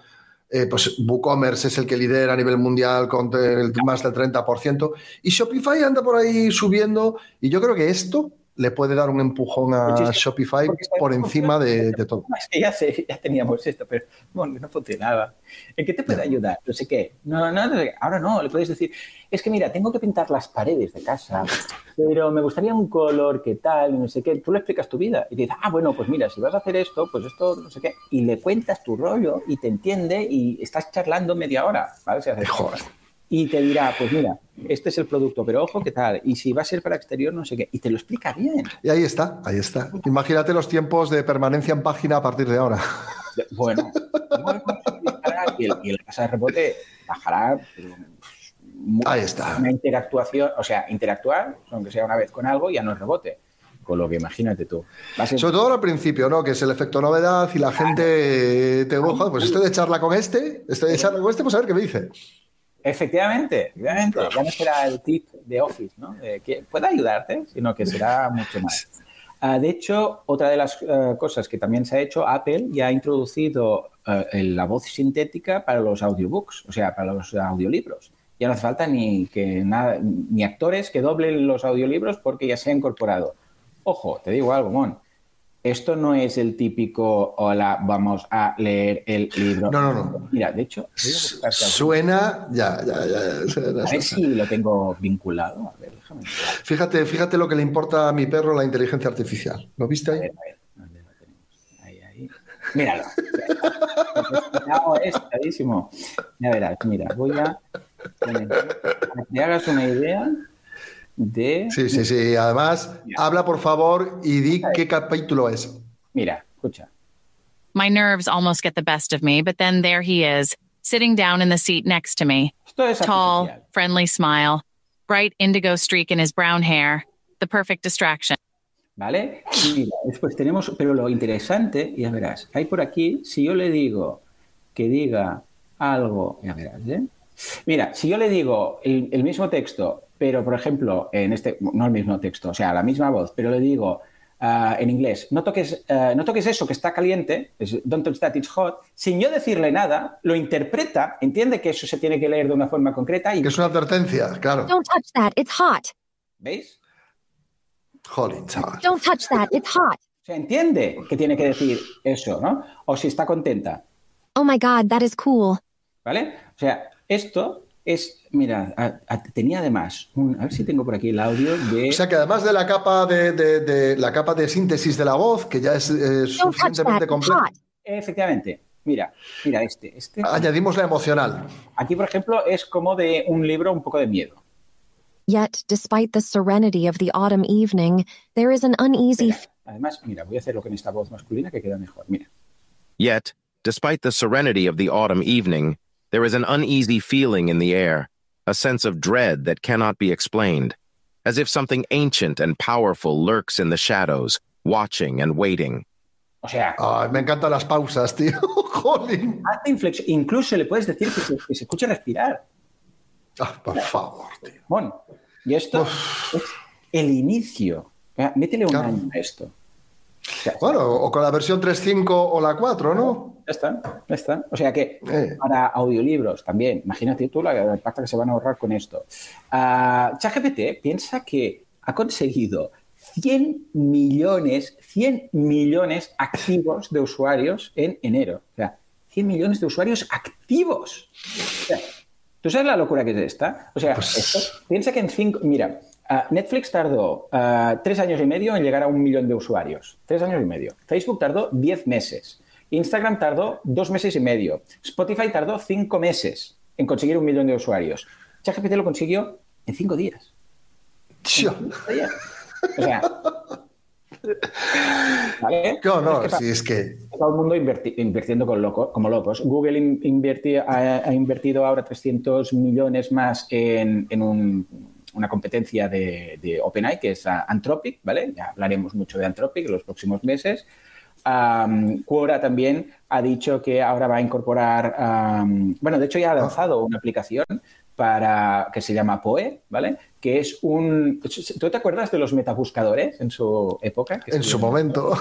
eh, pues WooCommerce es el que lidera a nivel mundial con el, más del 30%, y Shopify anda por ahí subiendo, y yo creo que esto le puede dar un empujón a Shopify por encima de, todo. Es que ya, sé, ya teníamos esto, pero bueno, no funcionaba. ¿En qué te puede ayudar? No sé qué. No, no, ahora no, le puedes decir, es que mira, tengo que pintar las paredes de casa, pero me gustaría un color que tal, no sé qué. Tú le explicas tu vida y dices, ah, bueno, pues mira, si vas a hacer esto, pues esto, no sé qué. Y le cuentas tu rollo y te entiende y estás charlando media hora, ¿vale? Si haces, y te dirá, pues mira, este es el producto, pero ojo, ¿qué tal? Y si va a ser para exterior, no sé qué. Y te lo explica bien. Y ahí está, ahí está. Imagínate los tiempos de permanencia en página a partir de ahora. Bueno, y, el, y la tasa de rebote bajará. ahí está. Una interactuación, o sea, interactuar, aunque sea una vez con algo, ya no es rebote. Con lo que imagínate tú. Sobre todo al principio, ¿no? Que es el efecto novedad y la gente te ojo, pues estoy de charla con este, estoy de charla con este, pues a ver qué me dice. Efectivamente, efectivamente. Ya no será el tip de Office, ¿no? que puede ayudarte, sino que será mucho más. Ah, de hecho, otra de las eh, cosas que también se ha hecho, Apple ya ha introducido eh, la voz sintética para los audiobooks, o sea, para los audiolibros. Ya no hace falta ni que nada, ni actores que doblen los audiolibros porque ya se ha incorporado. Ojo, te digo algo, Mon esto no es el típico, hola, vamos a leer el libro. No, no, no. Mira, de hecho, suena, ya, ya, ya. a ver si lo tengo vinculado. A ver, déjame. Fíjate, fíjate lo que le importa a mi perro la inteligencia artificial. ¿Lo viste ahí? A ver, a ver. ¿Dónde lo tenemos? Ahí, ahí. Míralo. es clarísimo. Ya verás, mira, voy a. Para que te hagas una idea de... Sí, sí, sí. Además, habla por favor y di qué capítulo es. Mira, escucha. My nerves almost get the best of me, but then there he is, sitting down in the seat next to me. Tall, friendly smile, bright indigo streak in his brown hair, the perfect distraction. ¿Vale? mira, después tenemos, pero lo interesante, ya verás, hay por aquí, si yo le digo que diga algo, ya verás, ¿eh? Mira, si yo le digo el mismo texto, pero por ejemplo, en este, no el mismo texto, o sea, la misma voz, pero le digo uh, en inglés, no toques, uh, no toques eso que está caliente, don't touch that, it's hot, sin yo decirle nada, lo interpreta, entiende que eso se tiene que leer de una forma concreta y... Que es una advertencia, claro. Don't touch that, it's hot. ¿Veis? Hot. Don't touch that, it's hot. O sea, entiende que tiene que decir eso, ¿no? O si está contenta. Oh my God, that is cool. ¿Vale? O sea, esto es, mira, tenía además, a ver si tengo por aquí el audio de... O sea que además de la capa de, la capa de síntesis de la voz, que ya es suficientemente completa. Efectivamente. Mira, mira este, este. Añadimos la emocional. Aquí, por ejemplo, es como de un libro un poco de miedo. Yet, despite the serenity of the autumn evening, there is an uneasy. Además, mira, voy a hacerlo con esta voz masculina que queda mejor. Mira. Yet, despite the serenity of the autumn evening, There is an uneasy feeling in the air, a sense of dread that cannot be explained, as if something ancient and powerful lurks in the shadows, watching and waiting. O sea, Ay, me encantan las pausas, tío. Jolín. Hace inflexión. Incluso le puedes decir que se, que se escuche respirar. Ah, por favor, tío. Bueno, y esto Uf. es el inicio. Métele un claro. año a esto. Bueno, o con la versión 3.5 o la 4, ¿no? Ya está, ya está. O sea que eh. para audiolibros también, imagínate tú la pasta que se van a ahorrar con esto. Uh, ChatGPT piensa que ha conseguido 100 millones, 100 millones activos de usuarios en enero. O sea, 100 millones de usuarios activos. O sea, ¿Tú sabes la locura que es esta? O sea, pues... esto, piensa que en cinco... Mira, Uh, Netflix tardó uh, tres años y medio en llegar a un millón de usuarios. Tres años y medio. Facebook tardó diez meses. Instagram tardó dos meses y medio. Spotify tardó cinco meses en conseguir un millón de usuarios. ChatGPT lo consiguió en cinco días. Tío. O sea. ¿vale? No, no, es que, si es que. Todo el mundo inverti invirtiendo con loco, como locos. Google inverti ha, ha, invertido ahora 300 millones más en, en un una competencia de, de OpenAI, que es Anthropic, ¿vale? Ya hablaremos mucho de Anthropic en los próximos meses. Um, Quora también ha dicho que ahora va a incorporar, um, bueno, de hecho ya ha lanzado una aplicación para que se llama Poe, ¿vale? Que es un. ¿Tú te acuerdas de los metabuscadores en su época? en su momento.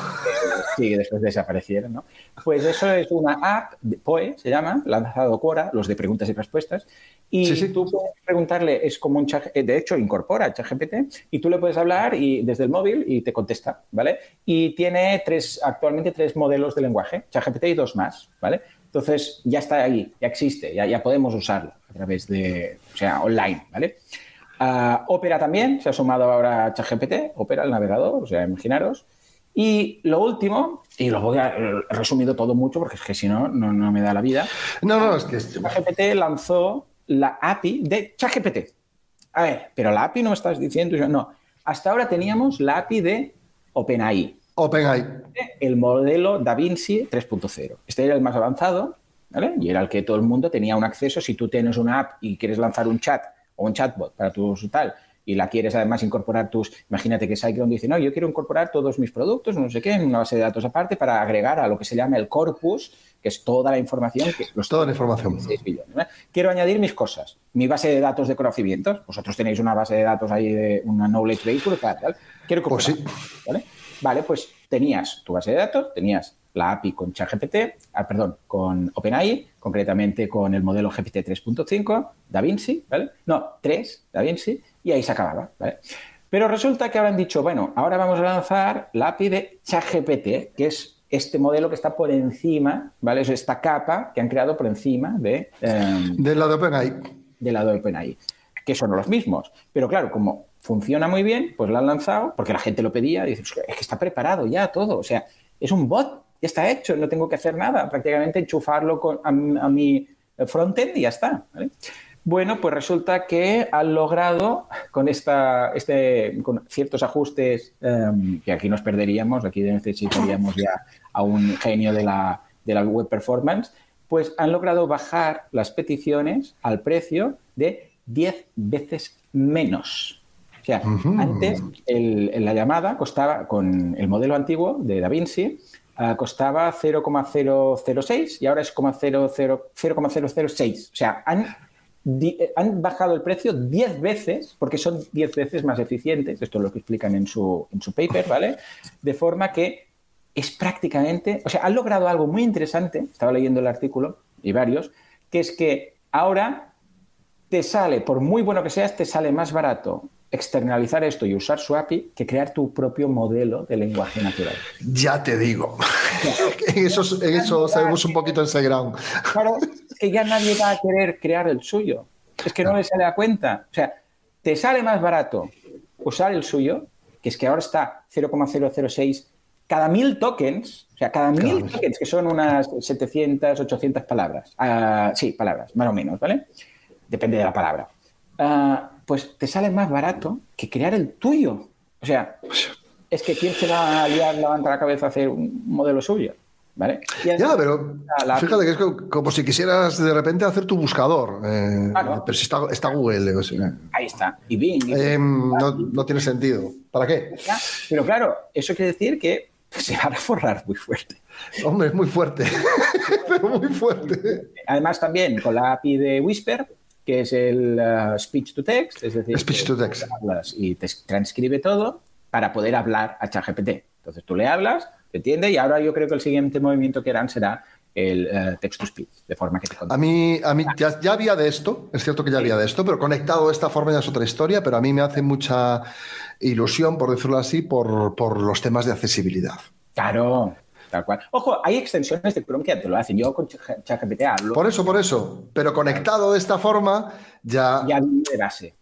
Sí, después desaparecieron, ¿no? Pues eso es una app, POE se llama, lanzado Quora, los de preguntas y respuestas, y tú puedes preguntarle, es como un chat, de hecho incorpora ChatGPT, y tú le puedes hablar y, desde el móvil y te contesta, ¿vale? Y tiene tres, actualmente tres modelos de lenguaje, ChatGPT y dos más, ¿vale? Entonces ya está ahí, ya existe, ya, ya podemos usarlo a través de, o sea, online, ¿vale? Uh, Opera también, se ha sumado ahora a ChatGPT, Opera, el navegador, o sea, imaginaros. Y lo último, y lo voy a resumido todo mucho porque es que si no, no me da la vida. No, no, es que. ChatGPT lanzó la API de ChatGPT. A ver, pero la API no me estás diciendo. No, hasta ahora teníamos la API de OpenAI. OpenAI. El modelo DaVinci 3.0. Este era el más avanzado, ¿vale? Y era el que todo el mundo tenía un acceso. Si tú tienes una app y quieres lanzar un chat o un chatbot para tu tal y la quieres además incorporar tus, imagínate que SiteGround dice, no, yo quiero incorporar todos mis productos, no sé qué, en una base de datos aparte para agregar a lo que se llama el corpus, que es toda la información. Que los toda la información. Quiero añadir mis cosas, mi base de datos de conocimientos, vosotros tenéis una base de datos ahí de una knowledge base brutal, ¿vale? Quiero pues sí. ¿vale? Vale, pues tenías tu base de datos, tenías la API con ChatGPT, ah, perdón, con OpenAI, concretamente con el modelo GPT 3.5, DaVinci, ¿vale? No, 3, DaVinci, y ahí se acababa, ¿vale? Pero resulta que ahora han dicho, bueno, ahora vamos a lanzar la API de ChatGPT, que es este modelo que está por encima, ¿vale? Es esta capa que han creado por encima de... Eh, de la de OpenAI. De la de OpenAI, que son los mismos. Pero claro, como funciona muy bien, pues la han lanzado porque la gente lo pedía y dice, es que está preparado ya todo, o sea, es un bot, ya está hecho, no tengo que hacer nada, prácticamente enchufarlo con, a, mi frontend y ya está. Bueno, pues resulta que han logrado con esta, este, con ciertos ajustes em, que aquí nos perderíamos, aquí necesitaríamos ya a un genio de la, de la web performance, pues han logrado bajar las peticiones al precio de 10 veces menos sea, antes la llamada costaba, con el modelo antiguo de Da Vinci, uh, costaba 0,006 y ahora es 0,006. O sea, han, han bajado el precio 10 veces, porque son 10 veces más eficientes, esto es lo que explican en su, en su paper, ¿vale? De forma que es prácticamente, o sea, han logrado algo muy interesante, estaba leyendo el artículo y varios, que es que ahora te sale, por muy bueno que seas, te sale más barato externalizar esto y usar su API que crear tu propio modelo de lenguaje natural. Ya te digo. en eso, eso sabemos un poquito en ground. Claro, es que ya nadie va a querer crear el suyo. Es que no, le sale a cuenta. O sea, te sale más barato usar el suyo, que es que ahora está 0,006 cada mil tokens, o sea, cada mil tokens, que son unas 700, 800 palabras. Uh, sí, palabras, más o menos, ¿vale? Depende de la palabra. Uh, pues te sale más barato que crear el tuyo. O sea, es que ¿quién se va a liar, levanta la cabeza a hacer un modelo suyo? ¿Vale? Ya, pero fíjate que es como, si quisieras de repente hacer tu buscador. Eh, pero si está, Google. Ahí está. Y Bing. Em, no, tiene sentido. ¿Para qué? Pero claro, eso quiere decir que se va a forrar muy fuerte. Hombre, es muy fuerte. pero muy fuerte. Además, también con la API de Whisper, que es el uh, speech to text, es decir, speech to text. hablas y te transcribe todo para poder hablar a ChatGPT. Entonces tú le hablas, te entiende y ahora yo creo que el siguiente movimiento que harán será el uh, text to speech, de forma que te A mí, a mí ya, ya, había de esto, es cierto que ya había de esto, pero conectado de esta forma ya es otra historia, pero a mí me hace mucha ilusión, por decirlo así, por, por los temas de accesibilidad. Claro, Tal cual. Ojo, hay extensiones de Chrome que te lo hacen. Yo con ChatGPT hablo. Por eso, por eso. Pero conectado de esta forma, ya. Ya de base.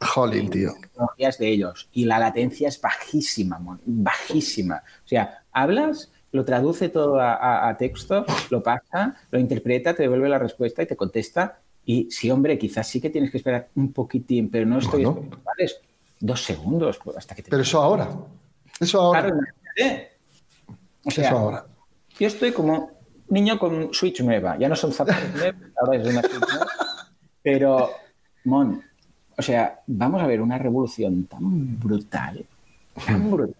Jolín, tío. Tecnologías de ellos. Y la latencia es bajísima, bajísima. O sea, hablas, lo traduce todo a, texto, lo pasa, lo interpreta, te devuelve la respuesta y te contesta. Y sí, hombre, quizás sí que tienes que esperar un poquitín, pero no estoy esperando, Dos segundos pues, hasta que te. Pero eso ahora. Eso ahora. Claro, o sea, ahora. Yo estoy como niño con Switch nueva. Ya no son zapatos nuevos, ahora es una Switch nueva. Pero, Mon, o sea, vamos a ver una revolución tan brutal, tan brutal,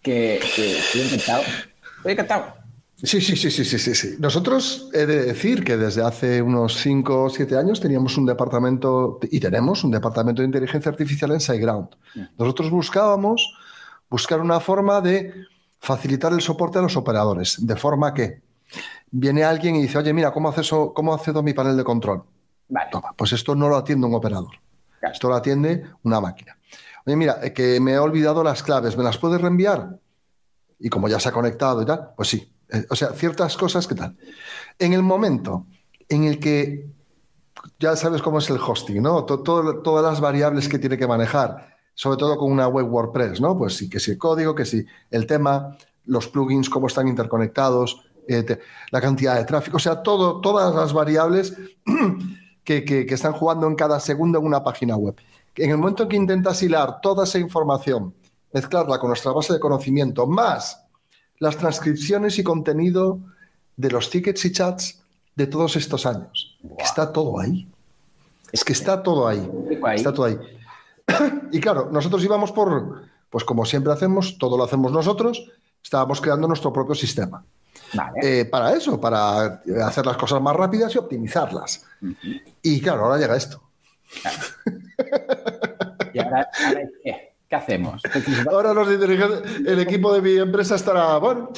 que, estoy encantado. Estoy encantado. Sí, sí, sí, sí, sí, sí, sí. Nosotros he de decir que desde hace unos 5 o 7 años teníamos un departamento, y tenemos un departamento de inteligencia artificial en SiteGround. Mm. Nosotros buscábamos buscar una forma de facilitar el soporte a los operadores, de forma que viene alguien y dice, oye, mira, ¿cómo accedo, cómo accedo a mi panel de control? Vale. pues esto no lo atiende un operador, esto lo atiende una máquina. Oye, mira, eh, que me he olvidado las claves, ¿me las puedes reenviar? Y como ya se ha conectado y tal, pues sí. Eh, o sea, ciertas cosas que tal. En el momento en el que ya sabes cómo es el hosting, ¿no? todas las variables que tiene que manejar, sobre todo con una web WordPress, ¿no? Pues sí, que si el código, que si el tema, los plugins, cómo están interconectados, eh, la cantidad de tráfico, o sea, todo, todas las variables que, están jugando en cada segundo en una página web. En el momento en que intentas hilar toda esa información, mezclarla con nuestra base de conocimiento, más las transcripciones y contenido de los tickets y chats de todos estos años. Está todo ahí. Es que está todo ahí. Está todo ahí. Y claro, nosotros íbamos por, pues como siempre hacemos, todo lo hacemos nosotros, estábamos creando nuestro propio sistema. Eh, para eso, para hacer las cosas más rápidas y optimizarlas. Y claro, ahora llega esto. ¿Y ahora, qué? ¿Qué hacemos? Ahora el equipo de mi empresa estará, bueno.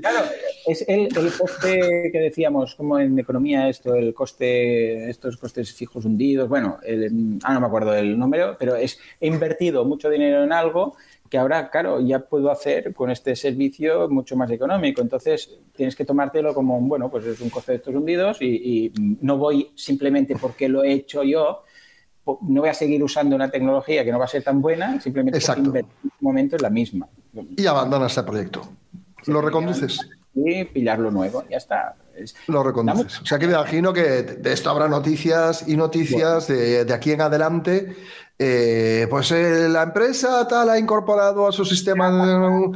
Claro, es el, coste que decíamos, como en economía esto, el coste, estos costes fijos hundidos, bueno, ah, no me acuerdo el número, pero es, he invertido mucho dinero en algo que ahora, claro, ya puedo hacer con este servicio mucho más económico. Entonces, tienes que tomártelo como, bueno, pues es un coste de estos hundidos y, no voy simplemente porque lo he hecho yo, no voy a seguir usando una tecnología que no va a ser tan buena, simplemente en un momento es la misma. Y abandonas ese proyecto. ¿Lo reconduces? Y pillar lo nuevo, ya está. Lo reconduces. O sea que me imagino que de esto habrá noticias y noticias de, de, aquí en adelante eh, pues eh, la empresa tal ha incorporado a su sistema.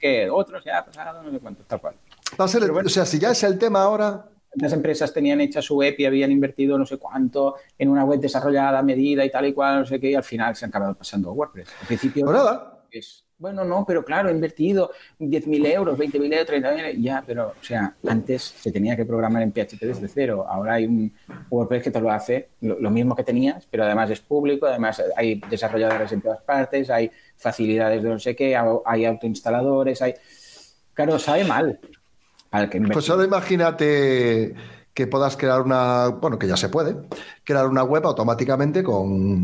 Que otros ya pasado, no sé cuánto, tal cual. o sea, si ya es el tema ahora. Las empresas tenían hecha su web y habían invertido no sé cuánto en una web desarrollada medida y tal y cual, no sé qué, y al final se han acabado pasando a WordPress. Al principio. Pues nada. Es, bueno, no, pero claro, he invertido 10.000 euros, 20.000 euros, 30.000 ya, pero, o sea, antes se tenía que programar en PHP desde cero. Ahora hay un WordPress que te lo hace lo, mismo que tenías, pero además es público, además hay desarrolladores en todas partes, hay facilidades de no sé qué, hay autoinstaladores, hay... Claro, sabe mal. Pues ahora imagínate que puedas crear una, bueno, que ya se puede, crear una web automáticamente con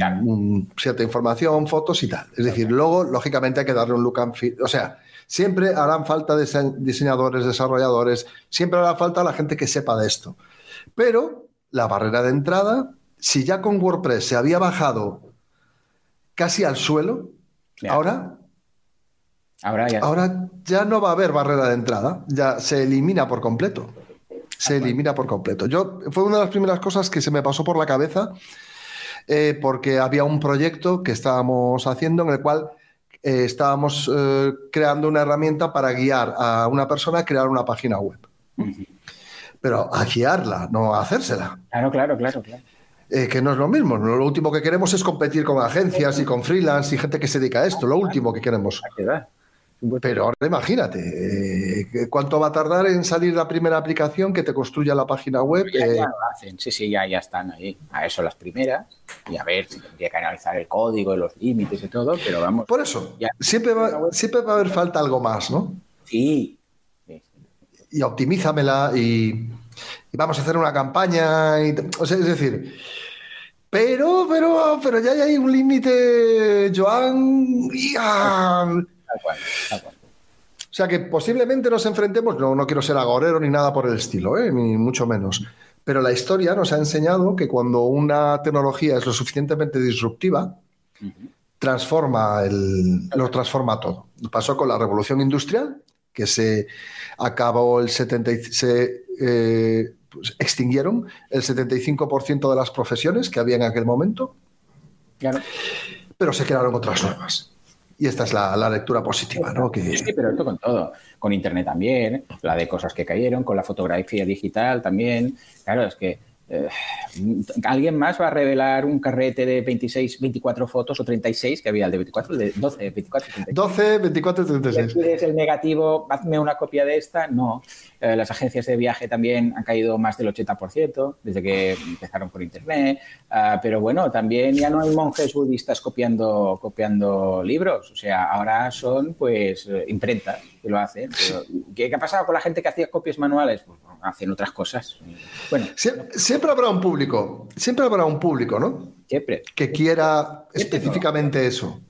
cierta información, fotos y tal. Es decir, luego, lógicamente, hay que darle un look and feel. O sea, siempre harán falta diseñadores, desarrolladores, siempre hará falta la gente que sepa de esto. Pero la barrera de entrada, si ya con WordPress se había bajado casi al suelo, ahora Ahora ya. Ahora ya no va a haber barrera de entrada, ya se elimina por completo se elimina por completo. Yo fue una de las primeras cosas que se me pasó por la cabeza eh, porque había un proyecto que estábamos haciendo en el cual eh, estábamos eh, creando una herramienta para guiar a una persona a crear una página web. Pero a guiarla, no a hacérsela. Claro, claro, claro, claro. que no es lo mismo. Lo último que queremos es competir con agencias y con freelance y gente que se dedica a esto. Lo último que queremos. Pero ahora imagínate, eh, ¿cuánto va a tardar en salir la primera aplicación que te construya la página web? Ya, eh, lo hacen, sí, sí, ya, ya están ahí. A eso las primeras. Y a ver, si tendría que analizar el código, los límites y todo, pero vamos. Por eso, siempre, va, siempre va a haber falta algo más, ¿no? Sí. Y optimízamela y, vamos a hacer una campaña. Y, o sea, es decir, pero, pero, pero ya hay un límite, Joan. O sea que posiblemente nos enfrentemos, no, no quiero ser agorero ni nada por el estilo, ¿eh? ni mucho menos. Pero la historia nos ha enseñado que cuando una tecnología es lo suficientemente disruptiva, transforma el, lo transforma todo. Pasó con la revolución industrial, que se acabó el 70, se eh, pues, extinguieron el 75% de las profesiones que había en aquel momento, pero se crearon otras nuevas. Y esta es la, lectura positiva, ¿no? Que... Sí, pero esto con todo. Con Internet también, la de cosas que cayeron, con la fotografía digital también. Claro, es que eh, alguien más va a revelar un carrete de 26, 24 fotos o 36 que había el de 24, el de 12, 24, 36. 12, 24, 36. ¿Quieres el negativo? Hazme una copia de esta. No. Eh, las agencias de viaje también han caído más del 80% desde que empezaron por Internet. Ah, pero bueno, también ya no hay monjes budistas copiando, copiando libros. O sea, ahora son pues eh, imprentas que lo hacen. ¿qué, ha pasado con la gente que hacía copias manuales? Pues hacen otras cosas. Bueno, siempre, habrá un público, siempre habrá un público, ¿no? Siempre. Que quiera específicamente eso.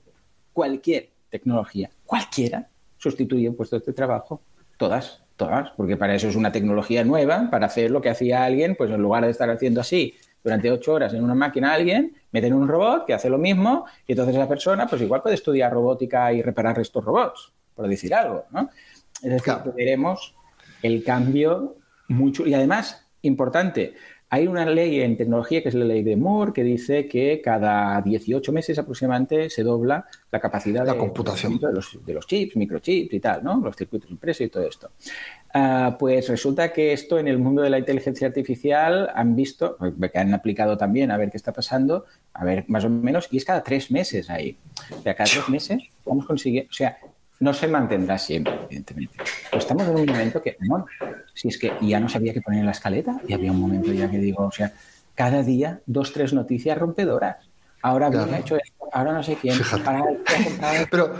Cualquier tecnología, cualquiera, sustituye puestos de trabajo. Todas, todas, porque para eso es una tecnología nueva, para hacer lo que hacía alguien, pues en lugar de estar haciendo así durante ocho horas en una máquina alguien, meten un robot que hace lo mismo y entonces esa persona pues igual puede estudiar robótica y reparar estos robots, por decir algo, ¿no? Es decir, veremos el cambio mucho y además importante, hay una ley en tecnología que es la ley de Moore que dice que cada 18 meses aproximadamente se dobla la capacidad de computación de los, de los, chips, microchips y tal, ¿no? Los circuitos impresos y todo esto. Ah, pues resulta que esto en el mundo de la inteligencia artificial han visto, que han aplicado también a ver qué está pasando, a ver más o menos, y es cada tres meses ahí. O sea, cada tres meses vamos consiguiendo, o sea, no se mantendrá siempre, evidentemente. Pero estamos en un momento que, bueno, si es que ya no sabía qué poner en la escaleta, y había un momento ya que digo, o sea, cada día dos, tres noticias rompedoras. Ahora había hecho esto, ahora no sé quién. pero,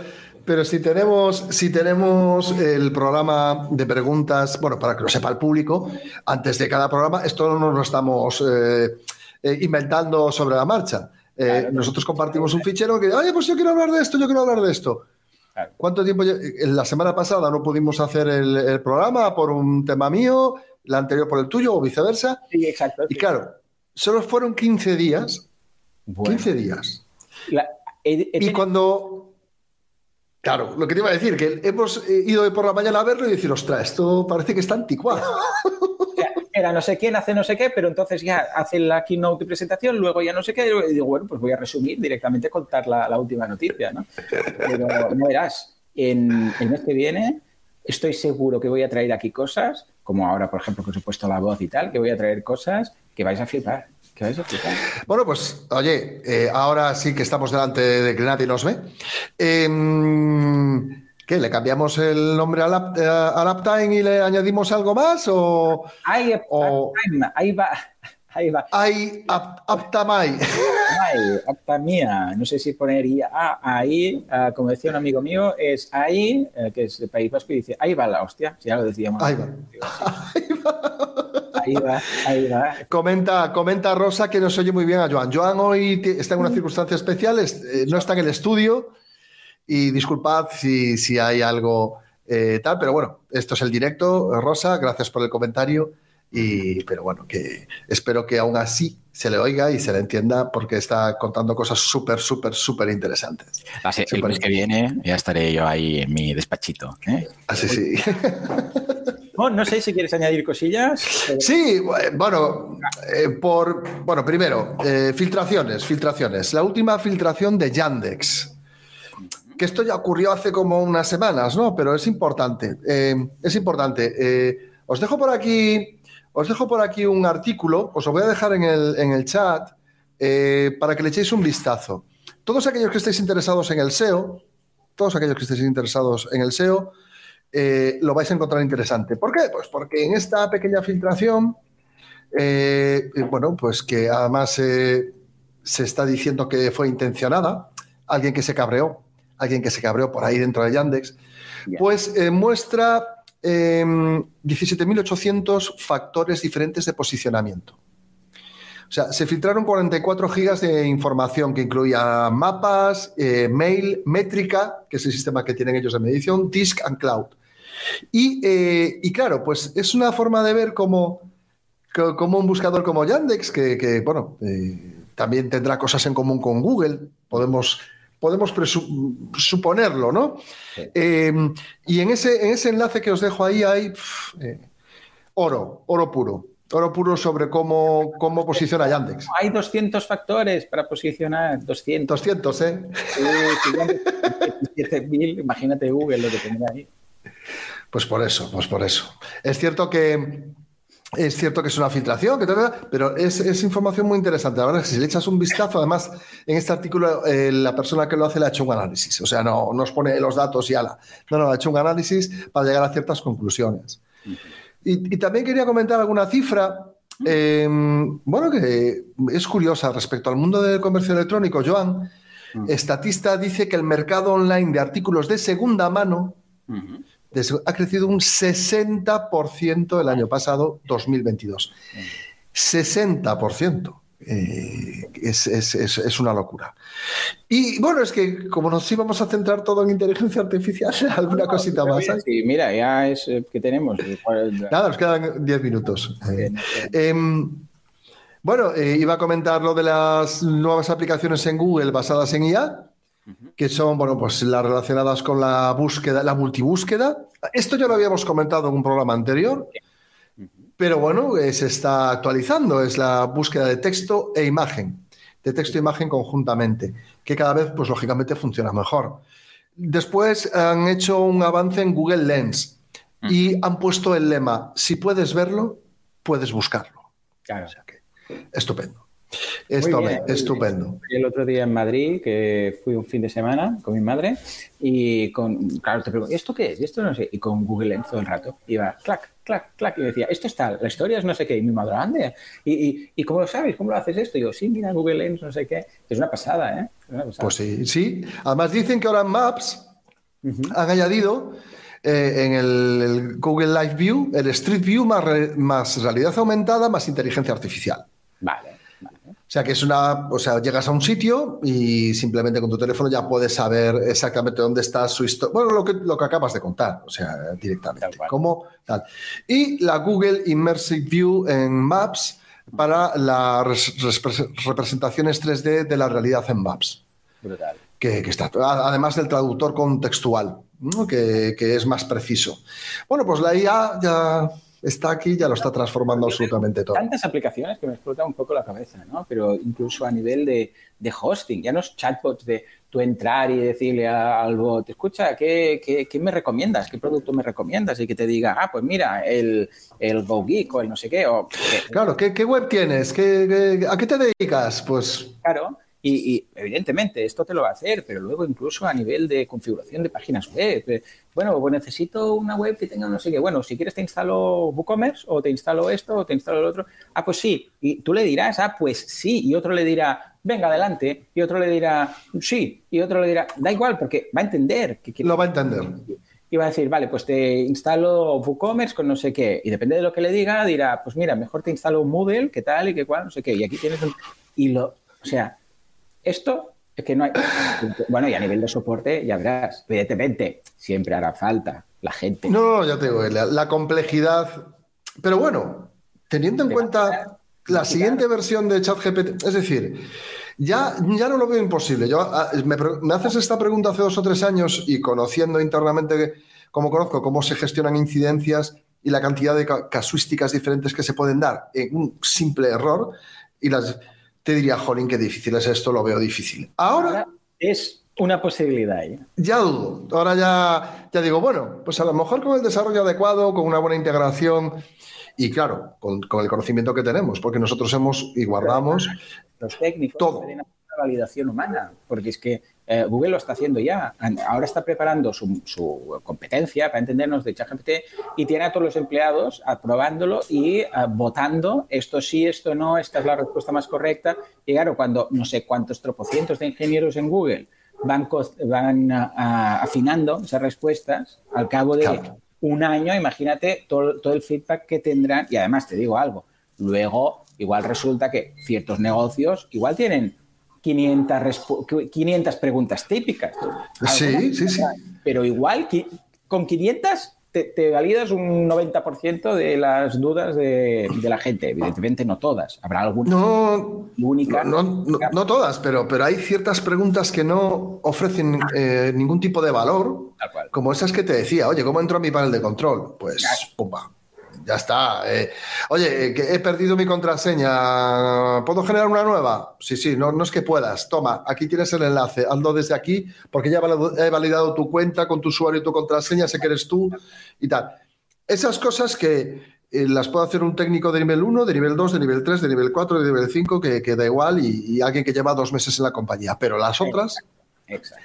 pero si tenemos, si tenemos el programa de preguntas, bueno, para que lo sepa el público, antes de cada programa, esto no nos lo estamos eh, eh, inventando sobre la marcha. Eh, nosotros compartimos un fichero que, oye, pues yo quiero hablar de esto, yo quiero hablar de esto. ¿Cuánto tiempo? La semana pasada no pudimos hacer el, programa por un tema mío, la anterior por el tuyo o viceversa. Sí, exacto. Y claro, solo fueron 15 días. 15 días. y cuando... Claro, lo que te iba a decir, que hemos ido por la mañana a verlo y decir, ostras, esto parece que está anticuado. era no sé quién hace no sé qué, pero entonces ya hace la keynote presentación, luego ya no sé qué, y digo, bueno, pues voy a resumir directamente, contar la, última noticia, ¿no? Pero no verás, en el mes que viene estoy seguro que voy a traer aquí cosas, como ahora, por ejemplo, que os he puesto la voz y tal, que voy a traer cosas que vais a flipar. Bueno, pues, oye, eh, ahora sí que estamos delante de que nadie nos ve. Eh, ¿Qué? ¿Le cambiamos el nombre al, up, Uptime y le añadimos algo más? O, ahí, ahí va. Ahí va. Ahí, Aptamai. Aptamia. No sé si ponería ah, ahí, ah, como decía un amigo mío, es ahí, eh, que es de País Vasco, y dice, ahí va la hostia. Si ya lo decíamos. Ahí va. Ahí va. Ahí va, Comenta, comenta Rosa que nos oye muy bien a Joan. Joan hoy está en una circunstancia especial, eh, no está en el estudio, y disculpad si, si hay algo eh, tal, pero bueno, esto es el directo. Rosa, gracias por el comentario. Y, pero bueno, que espero que aún así se le oiga y se le entienda porque está contando cosas súper, súper, súper interesantes. Así, el mes que viene ya estaré yo ahí en mi despachito. ¿eh? Así sí. no sé si quieres añadir cosillas. Sí, bueno, eh, por bueno, primero, filtraciones, filtraciones. La última filtración de Yandex que esto ya ocurrió hace como unas semanas, ¿no? Pero es importante, eh, es importante. Eh, os dejo por aquí, os dejo por aquí un artículo, os lo voy a dejar en el, chat eh, para que le echéis un vistazo. Todos aquellos que estéis interesados en el SEO, todos aquellos que estéis interesados en el SEO, lo vais a encontrar interesante. ¿Por qué? Pues porque en esta pequeña filtración, bueno, pues que además se está diciendo que fue intencionada, alguien que se cabreó, alguien que se cabreó por ahí dentro de Yandex, pues eh, muestra 17.800 em, factores diferentes de posicionamiento. O sea, se filtraron 44 gigas de información que incluía mapas, eh, mail, métrica, que es el sistema que tienen ellos de medición, disk and cloud. Y, eh, claro, pues es una forma de ver cómo, como un buscador como Yandex, que, que bueno, también tendrá cosas en común con Google, podemos podemos suponerlo, ¿no? Em, y en ese, en ese enlace que os dejo ahí hay eh, oro, oro puro. Oro puro sobre cómo, cómo posiciona Yandex. Hay 200 factores para posicionar, 200. 200, ¿eh? Sí, imagínate Google lo que tendrá ahí. Pues por eso, pues por eso. Es cierto que es cierto que es una filtración, pero es, información muy interesante. La verdad es que si le echas un vistazo, además, en este artículo eh, la persona que lo hace le ha hecho un análisis. O sea, no nos pone los datos y ala. No, no, ha hecho un análisis para llegar a ciertas conclusiones. Y, también quería comentar alguna cifra. Em, bueno, que es curiosa respecto al mundo del comercio electrónico. Joan, estatista, dice que el mercado online de artículos de segunda mano ha crecido un 60% el año pasado, 2022. 60%. Eh, es, una locura. Y bueno, es que como nos íbamos a centrar todo en inteligencia artificial, alguna cosita más. Sí, mira, ya es eh, que tenemos. Nada, nos quedan 10 minutos. Em, bueno, eh, iba a comentar lo de las nuevas aplicaciones en Google basadas en IA, que son, bueno, pues las relacionadas con la búsqueda, la multibúsqueda. Esto ya lo habíamos comentado en un programa anterior. Pero bueno, eh, se está actualizando, es la búsqueda de texto e imagen, de texto e imagen conjuntamente, que cada vez, pues lógicamente, funciona mejor. Después han hecho un avance en Google Lens y han puesto el lema, si puedes verlo, puedes buscarlo. Claro. O sea que, estupendo. Esto, estupendo. El otro día en Madrid, que fui un fin de semana con mi madre, y con, claro, te pregunto, ¿esto qué es? esto no sé, y con Google Lens todo el rato. Iba, clac, clac, clac, y decía, esto está, la historia es no sé qué, y mi madre, ande. ¿Y, y, cómo lo sabes? ¿Cómo lo haces esto? Y yo, sí, mira, Google Lens, no sé qué. Es una pasada, ¿eh? Pues sí, sí. Además dicen que ahora en Maps han añadido eh, en el, Google Live View el Street View más, más realidad aumentada más inteligencia artificial. Vale. O sea, que es una. O sea, llegas a un sitio y simplemente con tu teléfono ya puedes saber exactamente dónde está su historia. Bueno, lo que, lo que acabas de contar, o sea, directamente. Tal. Y la Google Immersive View en Maps para las representaciones 3D de la realidad en Maps. Brutal. Que, está, además del traductor contextual, que, que es más preciso. Bueno, pues la IA ya está aquí, ya lo está transformando absolutamente todo. Tantas aplicaciones que me explota un poco la cabeza, ¿no? Pero incluso a nivel de, hosting, ya no es chatbots de tú entrar y decirle al bot, escucha, ¿qué, qué, me recomiendas? ¿Qué producto me recomiendas? Y que te diga, ah, pues mira, el, el GoGeek o el no sé qué. O, claro, ¿qué, web tienes? ¿Qué, a qué te dedicas? Pues... Claro. Y, evidentemente esto te lo va a hacer, pero luego incluso a nivel de configuración de páginas web. Eh, bueno, pues necesito una web que tenga no sé qué. Bueno, si quieres te instalo WooCommerce o te instalo esto o te instalo el otro. Ah, pues sí. Y tú le dirás, ah, pues sí. Y otro le dirá, venga, adelante. Y otro le dirá, sí. Y otro le dirá, da igual, porque va a entender. Que lo va a entender. Y va a decir, vale, pues te instalo WooCommerce con no sé qué. Y depende de lo que le diga, dirá, pues mira, mejor te instalo Moodle, qué tal y qué cual, no sé qué. Y aquí tienes un... Y lo... O sea, esto es que no hay. Bueno, y a nivel de soporte, ya verás, evidentemente, siempre hará falta la gente. No, ya te digo, la, complejidad. Pero bueno, teniendo en cuenta la siguiente versión de ChatGPT, es decir, ya, ya no lo veo imposible. Yo, ah, me, me, haces esta pregunta hace dos o tres años y conociendo internamente cómo conozco cómo se gestionan incidencias y la cantidad de casuísticas diferentes que se pueden dar en un simple error y las te diría, jolín, qué difícil es esto, lo veo difícil. Ahora, es una posibilidad. ¿eh? Ya dudo. Ahora ya, ya digo, bueno, pues a lo mejor con el desarrollo adecuado, con una buena integración y claro, con, el conocimiento que tenemos, porque nosotros hemos y guardamos los técnicos todo. Hacer validación humana, porque es que eh, Google lo está haciendo ya. Ahora está preparando su, competencia, para entendernos, de ChatGPT y tiene a todos los empleados aprobándolo y eh, votando esto sí, esto no, esta es la respuesta más correcta. Y claro, cuando no sé cuántos tropocientos de ingenieros en Google van, van afinando esas respuestas, al cabo de un año, imagínate todo, todo el feedback que tendrán. Y además te digo algo, luego igual resulta que ciertos negocios igual tienen 500, 500 preguntas típicas. Sí, sí, sí. Pero igual, con 500 te, validas un 90% de las dudas de, la gente. Evidentemente no todas. Habrá algunas no, únicas. No, todas, pero, pero hay ciertas preguntas que no ofrecen eh, ningún tipo de valor. Como esas que te decía, oye, ¿cómo entro a mi panel de control? Pues, pumba, ya está. Eh, oye, que he perdido mi contraseña. ¿Puedo generar una nueva? Sí, sí, no, no es que puedas. Toma, aquí tienes el enlace. Hazlo desde aquí porque ya he validado tu cuenta con tu usuario y tu contraseña, sé que eres tú y tal. Esas cosas que eh, las puede hacer un técnico de nivel 1, de nivel 2, de nivel 3, de nivel 4, de nivel 5, que, que da igual, y, alguien que lleva dos meses en la compañía. Pero las otras,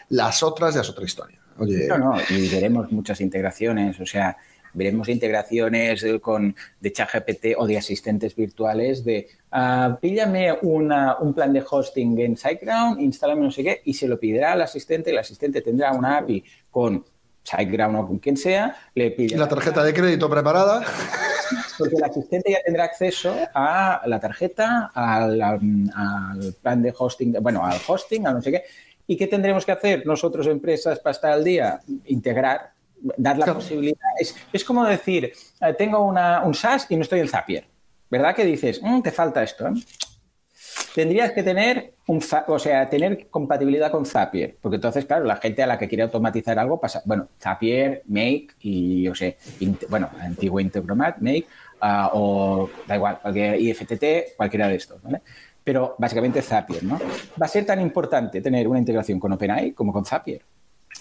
las otras ya es otra historia. Oye, no, no, y veremos muchas integraciones. O sea, veremos integraciones con, de ChatGPT o de asistentes virtuales de uh, píllame un plan de hosting en SiteGround, instálame no sé qué, y se lo pedirá al asistente, el asistente tendrá una API con SiteGround o con quien sea, le pide... La tarjeta de crédito preparada. Porque el asistente ya tendrá acceso a la tarjeta, al, al plan de hosting, bueno, al hosting, a no sé qué. ¿Y qué tendremos que hacer nosotros, empresas, para estar al día? Integrar, dar la posibilidad. Es, como decir, eh, tengo una, un SaaS y no estoy en Zapier. ¿Verdad que dices, mm, te falta esto? ¿eh? Tendrías que tener un, o sea, tener compatibilidad con Zapier, porque entonces, claro, la gente a la que quiere automatizar algo pasa, bueno, Zapier, Make y, yo sé, bueno, antiguo Integromat, Make, ah, o da igual, cualquier IFTT, cualquiera de estos, ¿vale? Pero básicamente Zapier, ¿no? Va a ser tan importante tener una integración con OpenAI como con Zapier.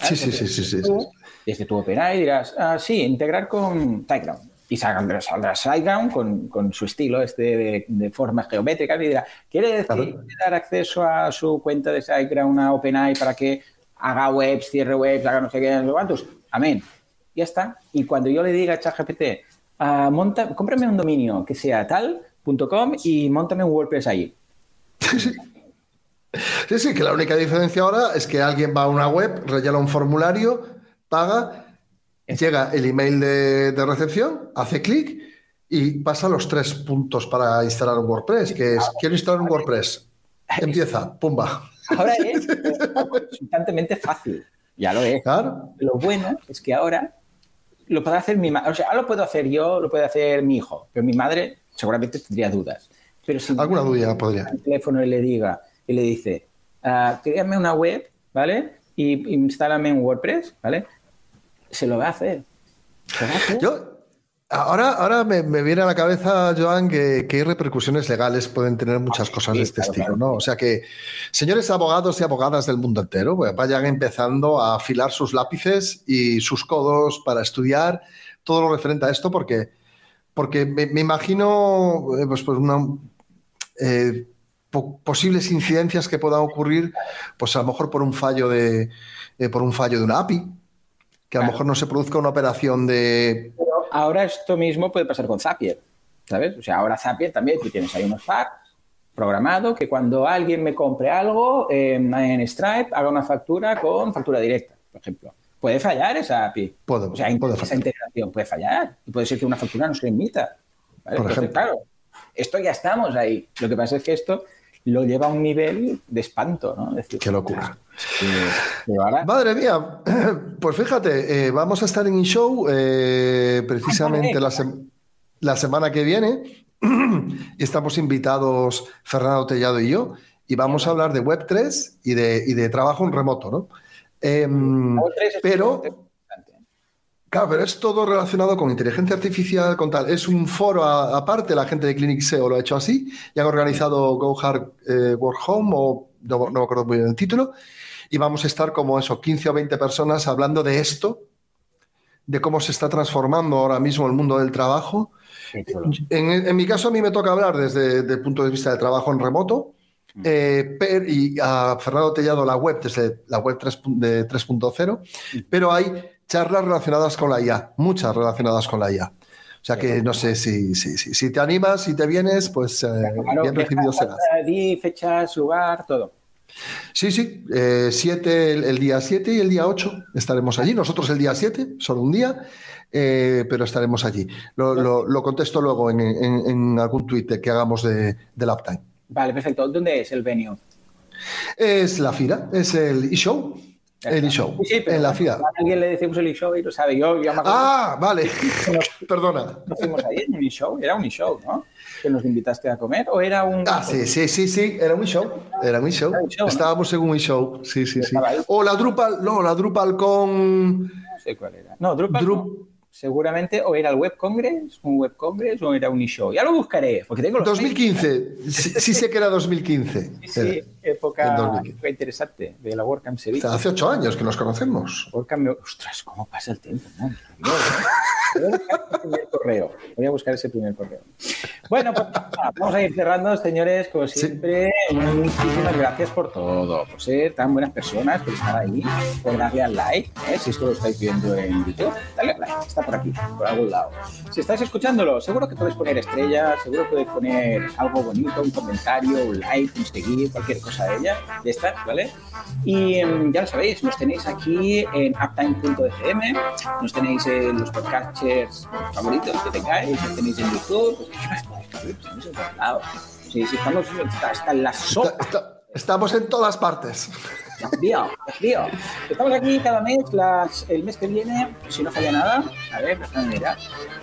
Sí, sí, sí, sí, sí, Desde tu OpenAI dirás, ah, sí, integrar con SiteGround. Y saldrá, SiteGround con, con, su estilo este de, formas geométricas y dirá, ¿quiere decir dar acceso a su cuenta de SiteGround a OpenAI para que haga webs, cierre webs, haga no sé qué, no cuántos? Amén. Ya está. Y cuando yo le diga a ChatGPT, monta, cómprame un dominio que sea tal.com y montame un WordPress ahí. Sí, sí, que la única diferencia ahora es que alguien va a una web, rellena un formulario, paga, llega el email de, recepción, hace clic y pasa los tres puntos para instalar un WordPress, que es, quiero instalar un WordPress. Empieza, pumba. Ahora es constantemente fácil, ya lo es. Lo bueno es que ahora lo puede hacer mi madre, o sea, ahora lo puedo hacer yo, lo puede hacer mi hijo, pero mi madre seguramente tendría dudas. Pero si alguna duda podría. El teléfono y le diga y le dice, uh, créame una web, ¿vale? Y instálame un WordPress, ¿vale? Se lo va a hacer. Yo, ahora, ahora me, viene a la cabeza, Joan, que, que, repercusiones legales pueden tener muchas ah, cosas de este estilo, ¿no? O sea que, señores abogados y abogadas del mundo entero, pues vayan empezando a afilar sus lápices y sus codos para estudiar todo lo referente a esto, porque, porque me, imagino eh, pues, pues una, eh, posibles incidencias que puedan ocurrir, pues a lo mejor por un fallo de, eh, por un fallo de una API, que a lo mejor no se produzca una operación de. ahora esto mismo puede pasar con Zapier, ¿sabes? O sea, ahora Zapier también, tú tienes ahí unos packs programado que cuando alguien me compre algo en Stripe haga una factura con factura directa, por ejemplo. Puede fallar esa API. Puede, o sea, esa integración puede fallar. Y puede ser que una factura no se emita. Por ejemplo. claro, esto ya estamos ahí. Lo que pasa es que esto lo lleva a un nivel de espanto, ¿no? Qué locura. Madre mía, pues fíjate, eh, vamos a estar en show eh, precisamente la, semana que viene y estamos invitados Fernando Tellado y yo y vamos a hablar de Web3 y de, y de trabajo en remoto, ¿no? Em, pero Claro, pero es todo relacionado con inteligencia artificial, con tal. Es un foro aparte, la gente de Clinic SEO lo ha hecho así, y han organizado Go Hard eh, Work Home, o no, me acuerdo muy bien el título, y vamos a estar como eso, 15 o 20 personas hablando de esto, de cómo se está transformando ahora mismo el mundo del trabajo. En, mi caso, a mí me toca hablar desde, el punto de vista del trabajo en remoto, mm. eh, y a Fernando Tellado la web desde la web 3.0, mm. pero hay charlas relacionadas con la IA, muchas relacionadas con la IA. O sea que no sé si, si, si, te animas, si te vienes, pues eh, bien recibido serás. Di fechas, lugar, todo. Sí, sí, eh, siete, el, día 7 y el día 8 estaremos allí. Nosotros el día 7, solo un día, eh, pero estaremos allí. Lo, contesto luego en, algún tuit que hagamos de, de Uptime. Vale, perfecto. ¿Dónde es el venue? Es la FIRA, es el e-show. El show sí, pero en la ciudad. A alguien le decimos el e-show y lo sabe. Yo, yo me Ah, vale. Perdona. Nos fuimos ahí en un e-show. Era un e-show, ¿no? Que nos invitaste a comer. ¿O era un.? Ah, sí, sí, sí, sí. Era un e-show. Era un e-show. Estábamos en un e-show. Sí, sí, sí. O la Drupal. No, la Drupal con. No sé cuál era. No, Drupal seguramente o era el Web Congress, un Web Congress o era un e-show. Ya lo buscaré, porque tengo 2015, sí, sé que era 2015. Sí, época, interesante de la WordCamp Sevilla. hace ocho años que nos conocemos. WordCamp, ostras, cómo pasa el tiempo, ¿no? correo. Voy a buscar ese primer correo. Bueno, pues vamos a ir cerrando, señores, como siempre. Muchísimas gracias por todo, por ser tan buenas personas, por estar ahí, por darle al like. ¿eh? Si esto lo estáis viendo en YouTube, dale al like, está por aquí, por algún lado. Si estáis escuchándolo, seguro que podéis poner estrellas, seguro que podéis poner algo bonito, un comentario, un like, un seguir, cualquier cosa de ella, de estas, ¿vale? Y em, ya lo sabéis, nos tenéis aquí en uptime.fm, nos tenéis en los podcasters favoritos que tengáis, nos tenéis en YouTube, pues, estamos en todos lados. Sí, sí, estamos hasta en la sopa. Estamos en todas partes. Dios mío, Estamos aquí cada mes, las, el mes que viene, si no falla nada, a ver, mirar,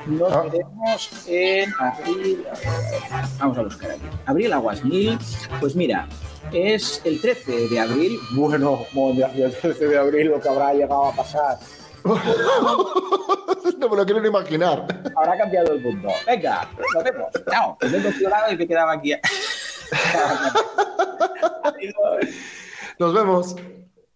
nos ah. veremos en abril, vamos a buscar aquí, abril aguas mil, pues mira, es el 13 de abril, bueno, el 13 de abril lo que habrá llegado a pasar. no me lo quiero ni imaginar. Habrá cambiado el mundo. Venga, nos vemos. Chao. Me he y me quedaba aquí. Nos vemos.